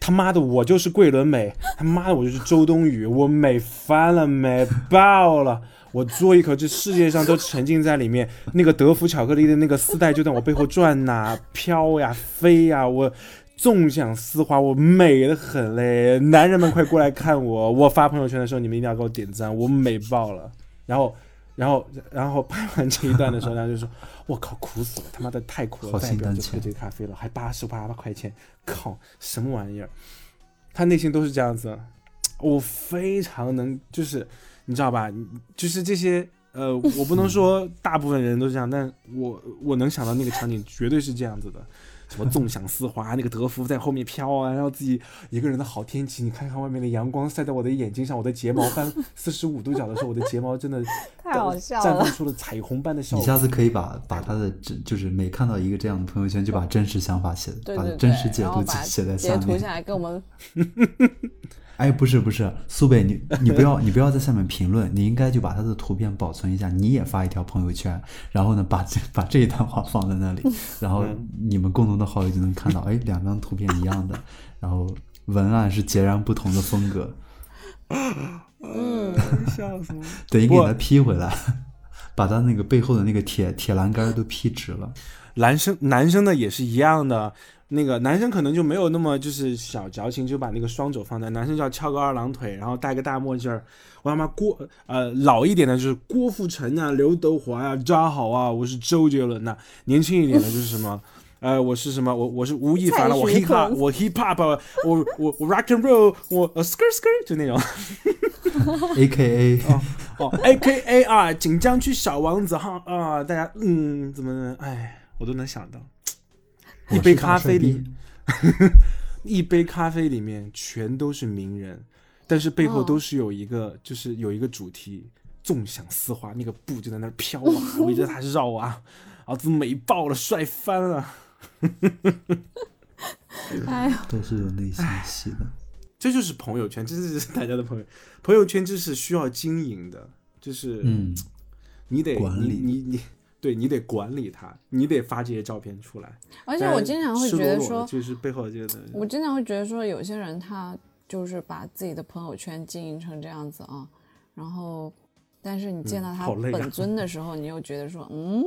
Speaker 2: 他妈的，我就是桂纶镁，他妈的，我就是周冬雨，我美翻了，美爆了。我嘬一口，这世界上都沉浸在里面。那个德芙巧克力的那个丝带就在我背后转呐、飘呀、飞呀，我纵享丝滑，我美的很嘞。男人们快过来看我，我发朋友圈的时候，你们一定要给我点赞，我美爆了。然后，然后，然后拍完这一段的时候，他就说：“我靠，苦死了，他妈的太苦了，再也不要
Speaker 3: 心甘情
Speaker 2: 去喝这个咖啡了，还八十八块钱，靠，什么玩意儿？”他内心都是这样子，我非常能，就是你知道吧？就是这些，呃，我不能说大部分人都这样，但我我能想到那个场景绝对是这样子的，什么纵享丝滑，那个德芙在后面飘啊，然后自己一个人的好天气，你看看外面的阳光晒在我的眼睛上，我的睫毛翻 [laughs] 四十五度角的时候，我的睫毛真的 [laughs]
Speaker 1: 太好笑了
Speaker 2: 绽放出了彩虹般的效果。
Speaker 3: 你下次可以把把他的真就是每看到一个这样的朋友圈，就把真实想法写，把
Speaker 1: 对对对，
Speaker 3: 真实解读写在下面
Speaker 1: 截图下。来给我们 [laughs]
Speaker 3: 哎，不是不是，苏北，你你不要你不要在下面评论，你应该就把他的图片保存一下，你也发一条朋友圈，然后呢，把这把这一段话放在那里，然后你们共同的好友就能看到，哎，两张图片一样的，然后文案是截然不同的风格，[laughs]
Speaker 1: 嗯，
Speaker 2: 笑死我！
Speaker 3: 等于给他 P 回来，[laughs] 把他那个背后的那个铁铁栏杆都 P 直了。
Speaker 2: 男生男生的也是一样的，那个男生可能就没有那么就是小矫情，就把那个双肘放在，男生就要翘个二郎腿，然后戴个大墨镜儿。我他妈郭呃老一点的就是郭富城啊、刘德华啊、扎好啊，我是周杰伦呐、年轻一点的就是什么。呃，我是什么？我我是吴亦凡了，我 hip hop，我 hip hop，我我我 rock and roll，我呃 skr skr 就那种。[laughs]
Speaker 3: A K A [laughs]
Speaker 2: 哦哦，A K A 啊，锦江区小王子哈啊，大家嗯怎么哎，我都能想到，一杯咖啡里，[laughs] 一杯咖啡里面全都是名人，但是背后
Speaker 1: 哦
Speaker 2: 都是有一个，就是有一个主题，纵享丝滑，那个布就在那儿飘啊，围着它绕啊，啊，这美爆了，帅翻了。[laughs]
Speaker 1: 哎呀，
Speaker 3: 都是有内心戏的。
Speaker 2: 这就是朋友圈，这是大家的朋友朋友圈，这是需要经营的，就是
Speaker 3: 嗯，
Speaker 2: 你得
Speaker 3: 管理。
Speaker 2: 你你你，对你得管理它，你得发这些照片出来。
Speaker 1: 而且我经常会觉得说
Speaker 2: 就是背后这个的，
Speaker 1: 我经常会觉得说，有些人他就是把自己的朋友圈经营成这样子啊，然后，但是你见到他本尊的时候，你又觉得说，嗯，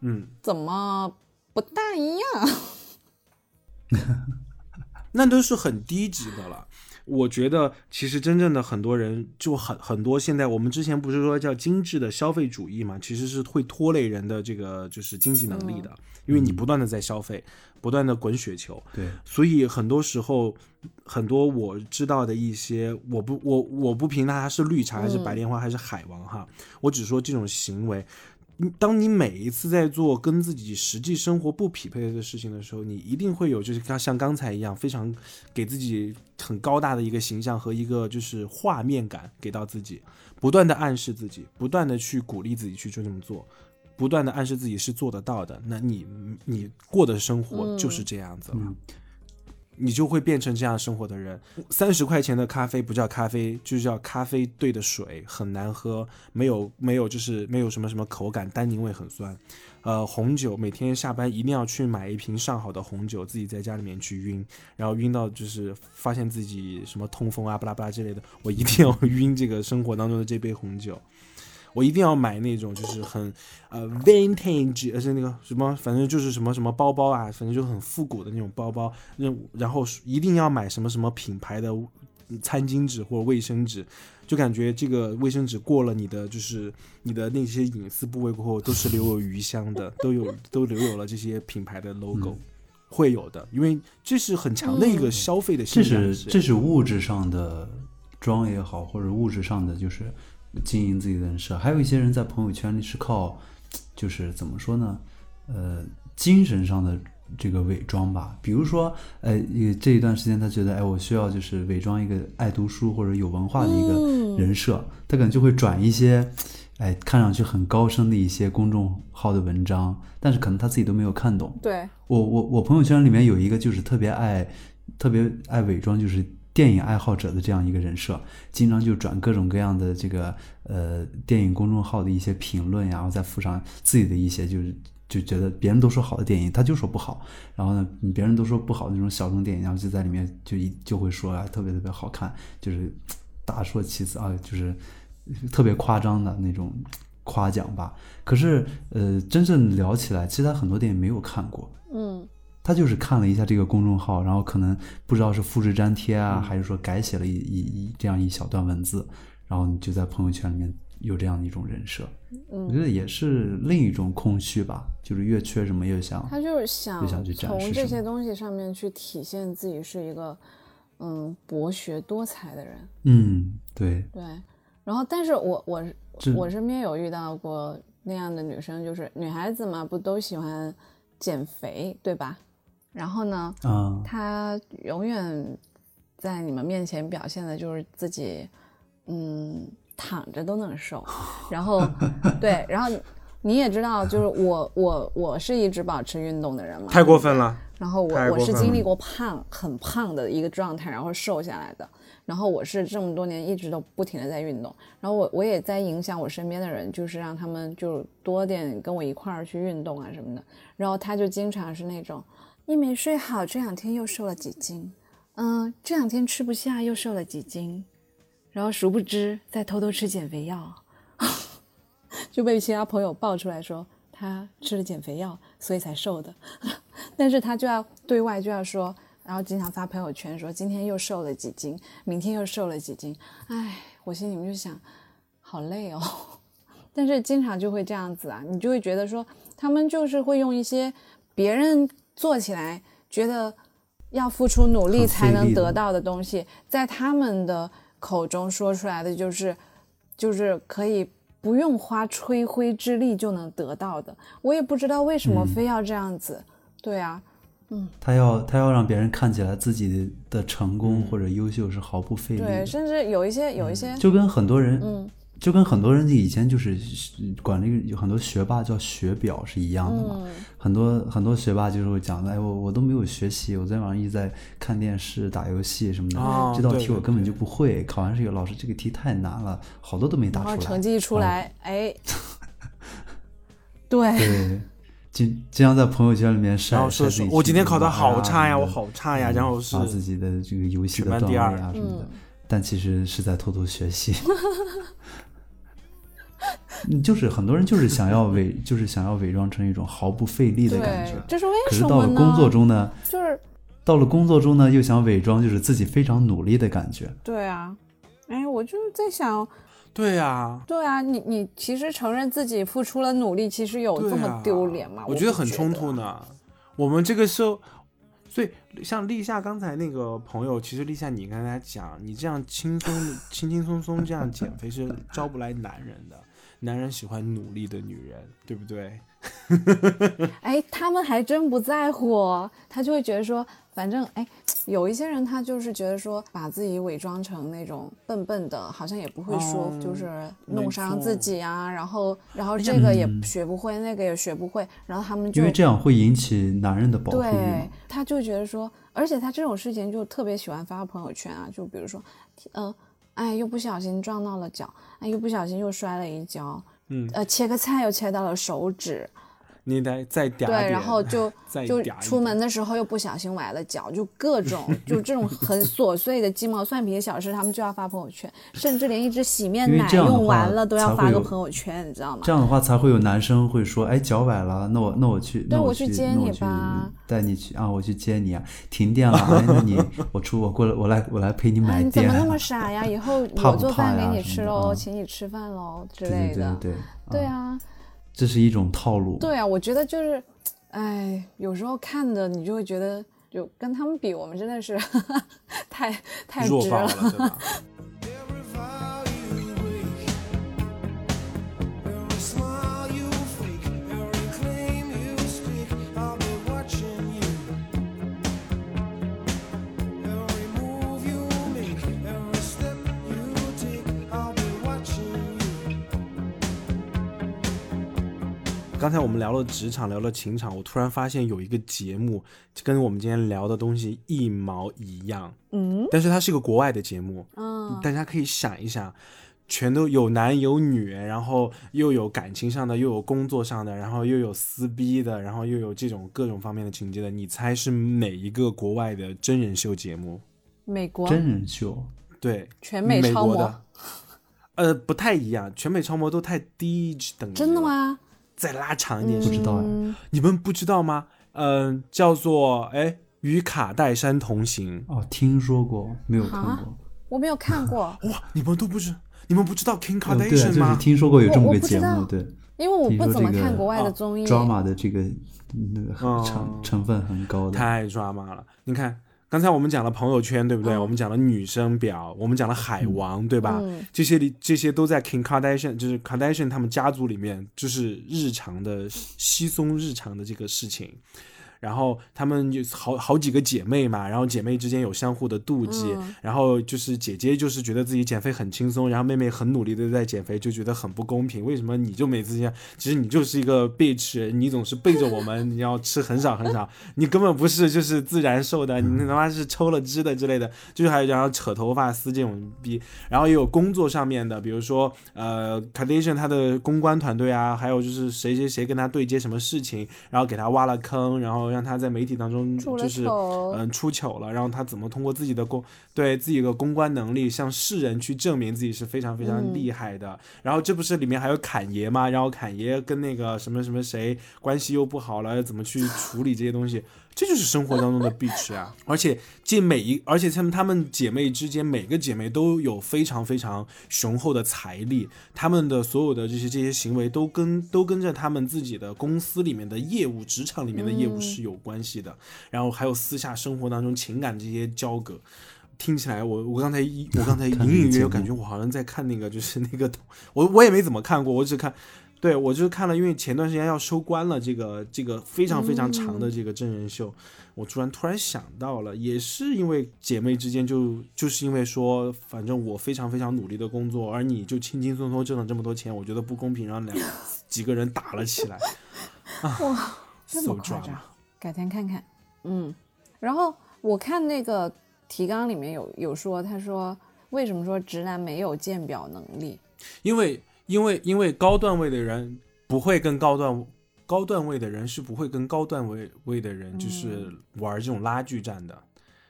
Speaker 2: 嗯，
Speaker 1: 怎么不大一样？[laughs]
Speaker 2: 那都是很低级的了。我觉得其实真正的很多人就很很多，现在我们之前不是说叫精致的消费主义嘛，其实是会拖累人的这个就是经济能力的，因为你不断的在消费，不断的滚雪球，
Speaker 3: 对，
Speaker 2: 所以很多时候，很多我知道的一些，我不我我不评它是绿茶还是白莲花还是海王哈，我只说这种行为。当你每一次在做跟自己实际生活不匹配的事情的时候，你一定会有就是刚像刚才一样，非常给自己很高大的一个形象和一个就是画面感给到自己，不断的暗示自己，不断的去鼓励自己去就这么做，不断的暗示自己是做得到的。那你你过的生活就是这样子了。你就会变成这样生活的人。三十块钱的咖啡不叫咖啡，就叫咖啡兑的水，很难喝，没有没有就是没有什么什么口感，单宁味很酸。呃，红酒每天下班一定要去买一瓶上好的红酒，自己在家里面去晕，然后晕到就是发现自己什么痛风啊、巴拉巴拉之类的，我一定要 [laughs] 晕这个生活当中的这杯红酒。我一定要买那种就是很呃 vintage，而且那个什么，反正就是什么什么包包啊，反正就很复古的那种包包。然然后一定要买什么什么品牌的餐巾纸或者卫生纸，就感觉这个卫生纸过了你的就是你的那些隐私部位过后，都是留有余香的，[laughs] 都有都留有了这些品牌的 logo，、会有的，因为这是很强的一个消费的
Speaker 3: 这是这是物质上的装也好，或者物质上的就是经营自己的人设。还有一些人在朋友圈里是靠，就是怎么说呢？呃，精神上的这个伪装吧。比如说，呃，一这一段时间他觉得，哎，我需要就是伪装一个爱读书或者有文化的一个人设，他可能就会转一些。哎，看上去很高深的一些公众号的文章，但是可能他自己都没有看懂。
Speaker 1: 对，
Speaker 3: 我我我朋友圈里面有一个就是特别爱特别爱伪装，就是电影爱好者的这样一个人设，经常就转各种各样的这个呃电影公众号的一些评论呀，然后再附上自己的一些就是。就觉得别人都说好的电影，他就说不好。然后呢，别人都说不好的那种小众电影，然后就在里面就一就会说啊，特别特别好看，就是大说其词啊，就是特别夸张的那种夸奖吧。可是呃，真正聊起来，其实他很多电影没有看过，
Speaker 1: 嗯，
Speaker 3: 他就是看了一下这个公众号，然后可能不知道是复制粘贴啊，还是说改写了一一一这样一小段文字，然后你就在朋友圈里面有这样的一种人设，
Speaker 1: 嗯。
Speaker 3: 我觉得也是另一种空虚吧，就是越缺什么越想，
Speaker 1: 他就是想从这些东西上面去体现自己是一个嗯博学多才的人。
Speaker 3: 嗯，对，
Speaker 1: 对，然后但是我我我身边有遇到过那样的女生，就是女孩子嘛，不都喜欢减肥，对吧？然后呢，
Speaker 3: 啊，
Speaker 1: 他永远在你们面前表现的就是自己，嗯，躺着都能瘦。[laughs] 然后，对，然后你也知道，就是我我我是一直保持运动的人嘛，
Speaker 2: 太过分了。
Speaker 1: 然后我我是经历过胖很胖的一个状态，然后瘦下来的。然后我是这么多年一直都不停的在运动，然后我我也在影响我身边的人，就是让他们就多点跟我一块儿去运动啊什么的。然后他就经常是那种，你没睡好，这两天又瘦了几斤，嗯，这两天吃不下又瘦了几斤，然后殊不知在偷偷吃减肥药，[laughs] 就被其他朋友爆出来说他吃了减肥药，所以才瘦的。[laughs] 但是他就要对外就要说，然后经常发朋友圈说今天又瘦了几斤，明天又瘦了几斤。哎，我心里面就想，好累哦。[laughs] 但是经常就会这样子啊，你就会觉得说，他们就是会用一些别人做起来觉得要付出努力才能得到的东西，在他们的口中说出来的就是，就是可以不用花吹灰之力就能得到的。我也不知道为什么
Speaker 3: 嗯
Speaker 1: 非要这样子。对啊，嗯
Speaker 3: 他要他要让别人看起来自己的成功或者优秀是毫不费力
Speaker 1: 对，
Speaker 3: 的，
Speaker 1: 甚至有一些有一些，
Speaker 3: 就跟很多人，
Speaker 1: 嗯，
Speaker 3: 就跟很多人以前就是管那个有很多学霸叫学表是一样的嘛。
Speaker 1: 嗯
Speaker 3: 很多很多学霸就是会讲的，哎，我我都没有学习，我昨天晚上一直在看电视、打游戏什么的，
Speaker 2: 哦
Speaker 3: 这道题我根本就不会。考完试以后，老师这个题太难了，好多都没答出来。
Speaker 1: 成绩一出
Speaker 3: 啊
Speaker 1: 来，哎，[laughs] 对，
Speaker 3: 对，经经常在朋友圈里面晒
Speaker 2: 然后说我今天考得
Speaker 3: 去玩啊
Speaker 2: 好差呀，我好差呀，
Speaker 3: 嗯
Speaker 2: 然后是
Speaker 3: 发自己的这个游戏的段位
Speaker 2: 班第二
Speaker 3: 啊什么的
Speaker 1: 嗯，
Speaker 3: 但其实是在偷偷学习。[laughs] [laughs] 嗯就是很多人就是想要伪，[laughs] 就是想要伪装成一种毫不费力的感觉
Speaker 1: 对，，这是为
Speaker 3: 可是
Speaker 1: 什么呢？
Speaker 3: 到了工作中呢，
Speaker 1: 就是
Speaker 3: 到了工作中呢，又想伪装就是自己非常努力的感觉。
Speaker 1: 对啊，哎，我就是在想，
Speaker 2: 对呀，
Speaker 1: 对啊，你你其实承认自己付出了努力，其实有这么
Speaker 2: 啊
Speaker 1: 丢脸吗？
Speaker 2: 我
Speaker 1: 觉
Speaker 2: 觉得很冲突呢。我们这个社，所以像立夏刚才那个朋友，其实立夏你刚才讲，你这样轻松、[laughs] 轻轻松松这样减肥是招不来男人的。男人喜欢努力的女人，对不对？[laughs]
Speaker 1: 哎，他们还真不在乎哦，他就会觉得说，反正哎，有一些人他就是觉得说，把自己伪装成那种笨笨的，好像也不会说，
Speaker 2: 哦
Speaker 1: 就是弄伤自己啊，然后然后这个也
Speaker 3: 嗯
Speaker 1: 学不会，那个也学不会，然后他们就
Speaker 3: 因为这样会引起男人的保护欲
Speaker 1: 对。，他就觉得说，而且他这种事情就特别喜欢发朋友圈啊，就比如说，呃，哎，又不小心撞到了脚，哎，又不小心又摔了一跤，
Speaker 2: 嗯，
Speaker 1: 呃，切个菜又切到了手指，
Speaker 2: 你得再嗲
Speaker 1: 对，
Speaker 2: 点
Speaker 1: 然后 [laughs] 就就
Speaker 2: 嗲一点
Speaker 1: 出门的时候又不小心崴了脚，就各种 [laughs] 就这种很琐碎的鸡毛蒜皮的小事，他们就要发朋友圈，甚至连一支洗面奶用完了都要发个朋友圈，你知道吗？
Speaker 3: 这样的话才会有男生会说，哎，脚崴了，那我那我去，那
Speaker 1: 我
Speaker 3: 去
Speaker 1: 去接你吧
Speaker 3: 带你去啊，我去接你啊。停电了，哎，那你 [laughs] 我出我过来，我来我来陪你
Speaker 1: 哎，
Speaker 3: 买电。
Speaker 1: 你怎么那么傻呀？以后我做饭给你吃喽，请你吃饭喽之类的。
Speaker 3: 对对对
Speaker 1: 对啊，
Speaker 3: 这是一种套路。
Speaker 1: 对啊，我觉得就是，[tsk] 哎，有时候看的你就会觉得，就跟他们比，我们真的是 [laughs] 太太直
Speaker 2: 弱爆了，对吧？[laughs] 刚才我们聊了职场，聊了情场，我突然发现有一个节目跟我们今天聊的东西一毛一样，
Speaker 1: 嗯？
Speaker 2: 但是它是个国外的节目，
Speaker 1: 嗯。
Speaker 2: 大家可以想一想，全都有男有女，然后又有感情上的，又有工作上的，然后又有撕逼的，然后又有这种各种方面的情节的，你猜是哪一个国外的真人秀节目？
Speaker 1: 美国？
Speaker 3: 真人秀，
Speaker 2: 对，
Speaker 1: 全美超模。
Speaker 2: 美国的，呃，不太一样，全美超模都太低等级，
Speaker 1: 真的？吗？
Speaker 2: 再拉长一点，
Speaker 3: 不知道呀
Speaker 1: 嗯
Speaker 2: 你们不知道吗？嗯、叫做哎与卡戴珊同行。
Speaker 3: 哦，听说过，没有看
Speaker 1: 啊
Speaker 3: 过。
Speaker 1: 我没有看过，[laughs]
Speaker 2: 哇，你们都不知，你们不知道 Kim
Speaker 3: 呃对啊，就
Speaker 2: Kardashian 吗？
Speaker 3: 是听说过有这么个节目，对。
Speaker 1: 因为我不怎么看国外的
Speaker 2: 啊
Speaker 1: 综艺。
Speaker 3: drama 的这个那个
Speaker 2: 哦
Speaker 3: 成成分很高的。
Speaker 2: 太抓马了！你看，刚才我们讲了朋友圈，对不对？
Speaker 1: 嗯
Speaker 2: 我们讲了女生表，我们讲了海王，对吧？
Speaker 1: 嗯
Speaker 2: 这些里这些都在 King Kardashian，就是 Kardashian 他们家族里面，就是日常的稀松日常的这个事情。然后她们就好好几个姐妹嘛，然后姐妹之间有相互的妒忌，然后就是姐姐就是觉得自己减肥很轻松，然后妹妹很努力的在减肥，就觉得很不公平，为什么你就每次这样？其实你就是一个 bitch，你总是背着我们，[laughs] 你要吃很少很少，你根本不是就是自然瘦的，你他妈是抽了脂的之类的，就是还有然后扯头发撕这种逼，然后也有工作上面的，比如说呃 Kardashian 他的公关团队啊，还有就是谁谁谁跟他对接什么事情，然后给他挖了坑，然后让他在媒体当中就是嗯出糗了，然后他怎么通过自己的公对自己的公关能力向世人去证明自己是非常非常厉害的。然后这不是里面还有侃爷吗？然后侃爷跟那个什么什么谁关系又不好了，怎么去处理这些东西？这就是生活当中的 bitch 啊！而且这每一，而且她们她们姐妹之间，每个姐妹都有非常非常雄厚的财力，她们的所有的这些这些行为都跟都跟着她们自己的公司里面的业务、职场里面的业务是有关系的。然后还有私下生活当中情感这些交割。听起来我我刚才一我刚才隐隐约约感觉我好像在看那个就是那个我我也没怎么看过，我只看对我就是看了，因为前段时间要收官了，这个这个非常非常长的这个真人秀，我突然突然想到了，也是因为姐妹之间就就是因为说，反正我非常非常努力的工作，而你就轻轻松松挣了这么多钱，我觉得不公平，然后两几个人打了起来，啊，
Speaker 1: 这么夸张改天看看。嗯，然后我看那个提纲里面有有说，他说为什么说直男没有鉴表能力？
Speaker 2: 因为因为因为高段位的人不会跟高段高段位的人是不会跟高段位位的人就是玩这种拉锯战的，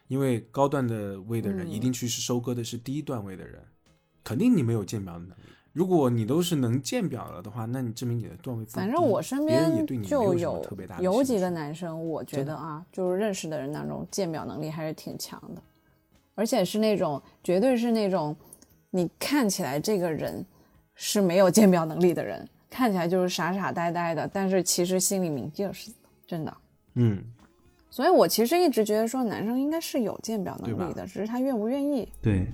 Speaker 2: 因为高段的位的人
Speaker 1: 嗯
Speaker 2: 一定去是收割的是低段位的人，肯定你没有鉴表的能力。如果你都是能鉴表了的话，那你证明你的段位。
Speaker 1: 反正我身边就有
Speaker 2: 特别大的
Speaker 1: 有几个男生，我觉得啊，就是认识的人当中，鉴表能力还是挺强的，而且是那种绝对是那种你看起来这个人是没有鉴表能力的人，看起来就是傻傻呆呆的，但是其实心里明镜儿似的，真的。
Speaker 2: 嗯，
Speaker 1: 所以我其实一直觉得说男生应该是有鉴表能力的，只是他愿不愿意
Speaker 3: 对，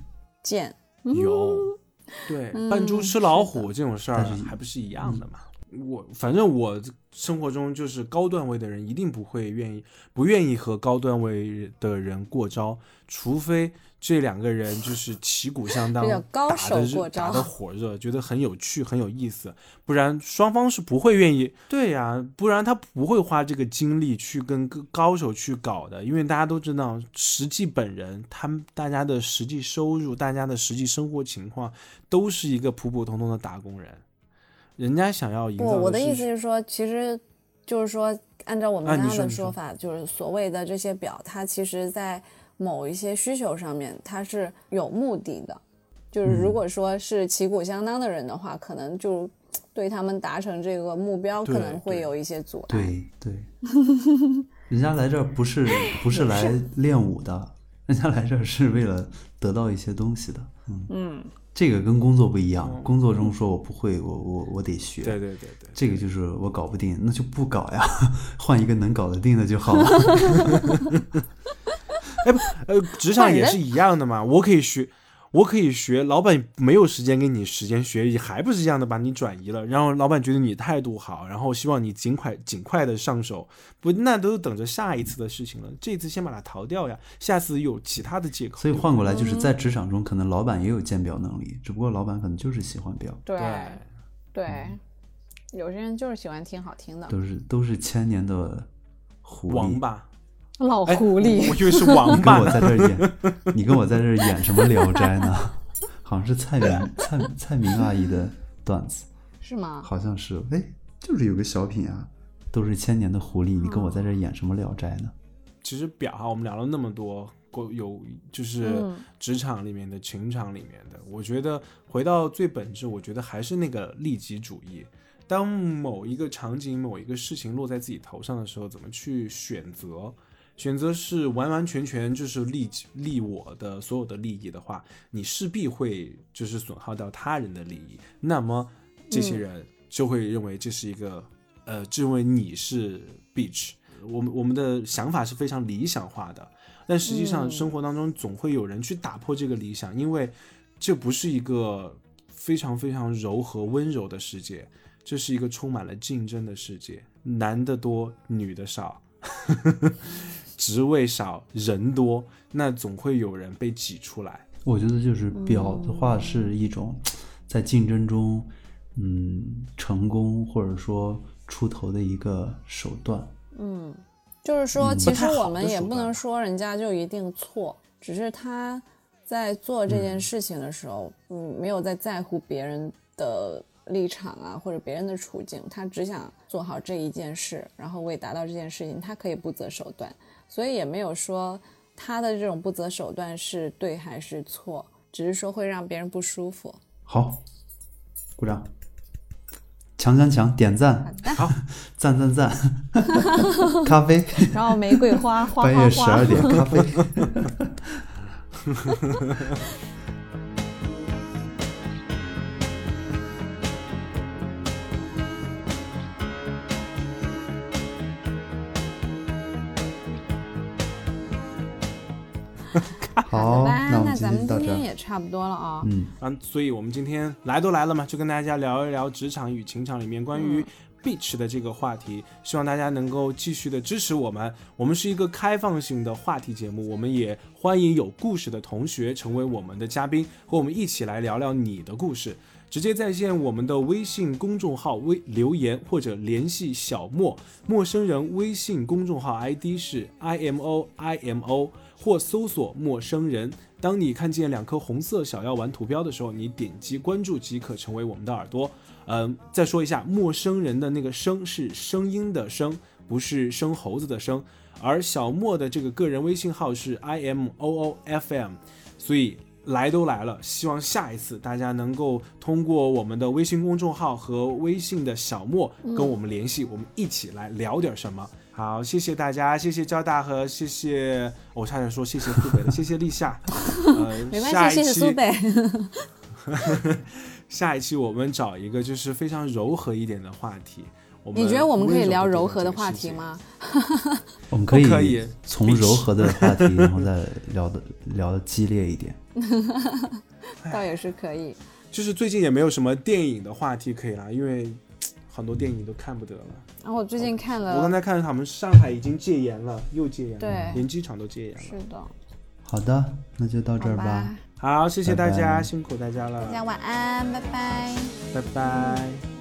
Speaker 1: 鉴。
Speaker 2: 有，[laughs] 对，
Speaker 1: 嗯
Speaker 2: 扮猪吃老虎这种事儿还不是一样的嘛。我反正我生活中就是高段位的人一定不会愿意不愿意和高段位的人过招，除非这两个人就是旗鼓相当，
Speaker 1: 高手过招。
Speaker 2: 打的火热，觉得很有趣很有意思，不然双方是不会愿意。[laughs] 对呀、不然他不会花这个精力去跟高手去搞的，因为大家都知道，实际本人他们大家的实际收入、大家的实际生活情况都是一个普普通通的打工人，人家想要赢
Speaker 1: 不，我的意思是说，其实就是说，按照我们
Speaker 2: 啊
Speaker 1: 刚刚的说。法，就是所谓的这些表，它其实在某一些需求上面，它是有目的的。就是
Speaker 2: 嗯
Speaker 1: 如果说是旗鼓相当的人的话，可能就对他们达成这个目标，可能会有一些阻碍。
Speaker 3: 对对，[laughs] 人家来这儿不是不是来练武的，人家来这儿是为了得到一些东西的。嗯
Speaker 1: 嗯，
Speaker 3: 这个跟工作不一样，
Speaker 2: 嗯
Speaker 3: 工作中说我不会，我我我得学。
Speaker 2: 对对对对，
Speaker 3: 这个就是我搞不定，那就不搞呀，[laughs] 换一个能搞得定的就好了。[laughs]
Speaker 2: 呃，职场也是一样的嘛，我可以学。我可以学，老板没有时间给你时间学，也还不是一样的把你转移了，然后老板觉得你态度好，然后希望你尽快尽快的上手，不，那都等着下一次的事情了。这次先把它逃掉呀，下次有其他的借口。
Speaker 3: 所以换过来就是
Speaker 1: 嗯
Speaker 3: 在职场中，可能老板也有鉴表能力，只不过老板可能就是喜欢表，
Speaker 1: 对
Speaker 2: 对，
Speaker 1: 对，有些人就是喜欢听好听的。
Speaker 3: 都是都是千年的狐狸。
Speaker 2: 王八，
Speaker 1: 老
Speaker 2: 哎
Speaker 1: 狐狸
Speaker 2: 我，以为是王
Speaker 3: 你跟
Speaker 2: 八。
Speaker 3: 我在这演，你跟我在这演什么《聊斋》呢？[laughs] 好像是蔡明蔡蔡明阿姨的段子，
Speaker 1: 是吗？
Speaker 3: 好像是，哎，就是有个小品啊，都是千年的狐狸，你跟我在这演什么《聊斋》呢？
Speaker 2: 其实表哈，我们聊了那么多，过有就是
Speaker 1: 嗯
Speaker 2: 职场里面的、情场里面的，我觉得回到最本质，我觉得还是那个利己主义。当某一个场景、某一个事情落在自己头上的时候，怎么去选择？选择是完完全全就是利利我的所有的利益的话，你势必会就是损耗到他人的利益。那么这些
Speaker 1: 嗯
Speaker 2: 人就会认为这是一个、呃，就认为你是 bitch。我们我们的想法是非常理想化的，但实际上
Speaker 1: 嗯
Speaker 2: 生活当中总会有人去打破这个理想，因为这不是一个非常非常柔和温柔的世界，这是一个充满了竞争的世界，男的多，女的少，[laughs] 职位少人多，那总会有人被挤出来。
Speaker 3: 我觉得就是表的话是一种在竞争中，嗯，成功或者说出头的一个手段。
Speaker 1: 嗯就是说，其实我们也不能说人家就一定错，只是他在做这件事情的时候，嗯，没有在在乎别人的立场啊，或者别人的处境，他只想做好这一件事，然后为达到这件事情，他可以不择手段，所以也没有说他的这种不择手段是对还是错，只是说会让别人不舒服。
Speaker 3: 好，鼓掌，强强强，点赞，
Speaker 2: 好，[laughs]
Speaker 3: 赞赞赞，[laughs] 咖啡，[laughs]
Speaker 1: 然后玫瑰花花
Speaker 3: 半
Speaker 1: 花花
Speaker 3: 夜十二，点，咖啡。[laughs] 好，
Speaker 1: 吧，
Speaker 3: 那我们今
Speaker 1: 那咱们
Speaker 3: 天到这。
Speaker 1: 今天也差不多了啊。
Speaker 3: 嗯，
Speaker 2: 啊，所以我们今天来都来了嘛，就跟大家聊一聊职场与情场里面关于 beach 的这个话题，希望大家能够继续的支持我们。我们是一个开放性的话题节目，我们也欢迎有故事的同学成为我们的嘉宾，和我们一起来聊聊你的故事。直接在线我们的微信公众号微留言或者联系小莫陌生人微信公众号 ID 是 i m o i m o 或搜索陌生人。当你看见两颗红色小药丸图标的时候，你点击关注即可成为我们的耳朵。嗯，再说一下，陌生人的那个声是声音的声，不是生猴子的生。而小莫的这个个人微信号是 i m o o f m，所以来都来了，希望下一次大家能够通过我们的微信公众号和微信的小莫跟我们联系，我们一起来聊点什么。好，谢谢大家，谢谢交大和谢谢，我差点说谢谢苏北了，谢谢立夏。呃，[laughs]
Speaker 1: 没关系，谢谢苏北。[laughs]
Speaker 2: 下一期我们找一个就是非常柔和一点的话题。我们
Speaker 1: 你觉得我们可以聊柔和的话？题吗？
Speaker 3: 我们可以
Speaker 2: 可以
Speaker 3: 从柔和的话题，然后再聊的聊的激烈一点。[laughs]
Speaker 1: 倒也是可以。
Speaker 2: 就是最近也没有什么电影的话题可以啦，因为 [tsk] 很多电影都看不得了。
Speaker 1: 然后我最近看了
Speaker 2: 我刚，才看他们上海已经戒严了，又戒严了，
Speaker 1: 对
Speaker 2: 连机场都戒严了。
Speaker 1: 是的，
Speaker 3: 好的，那就到这儿吧
Speaker 1: 吧。
Speaker 2: 好，谢谢大家，
Speaker 3: 拜拜
Speaker 2: 辛苦大家了，
Speaker 1: 大家晚安，拜拜。
Speaker 2: 拜拜。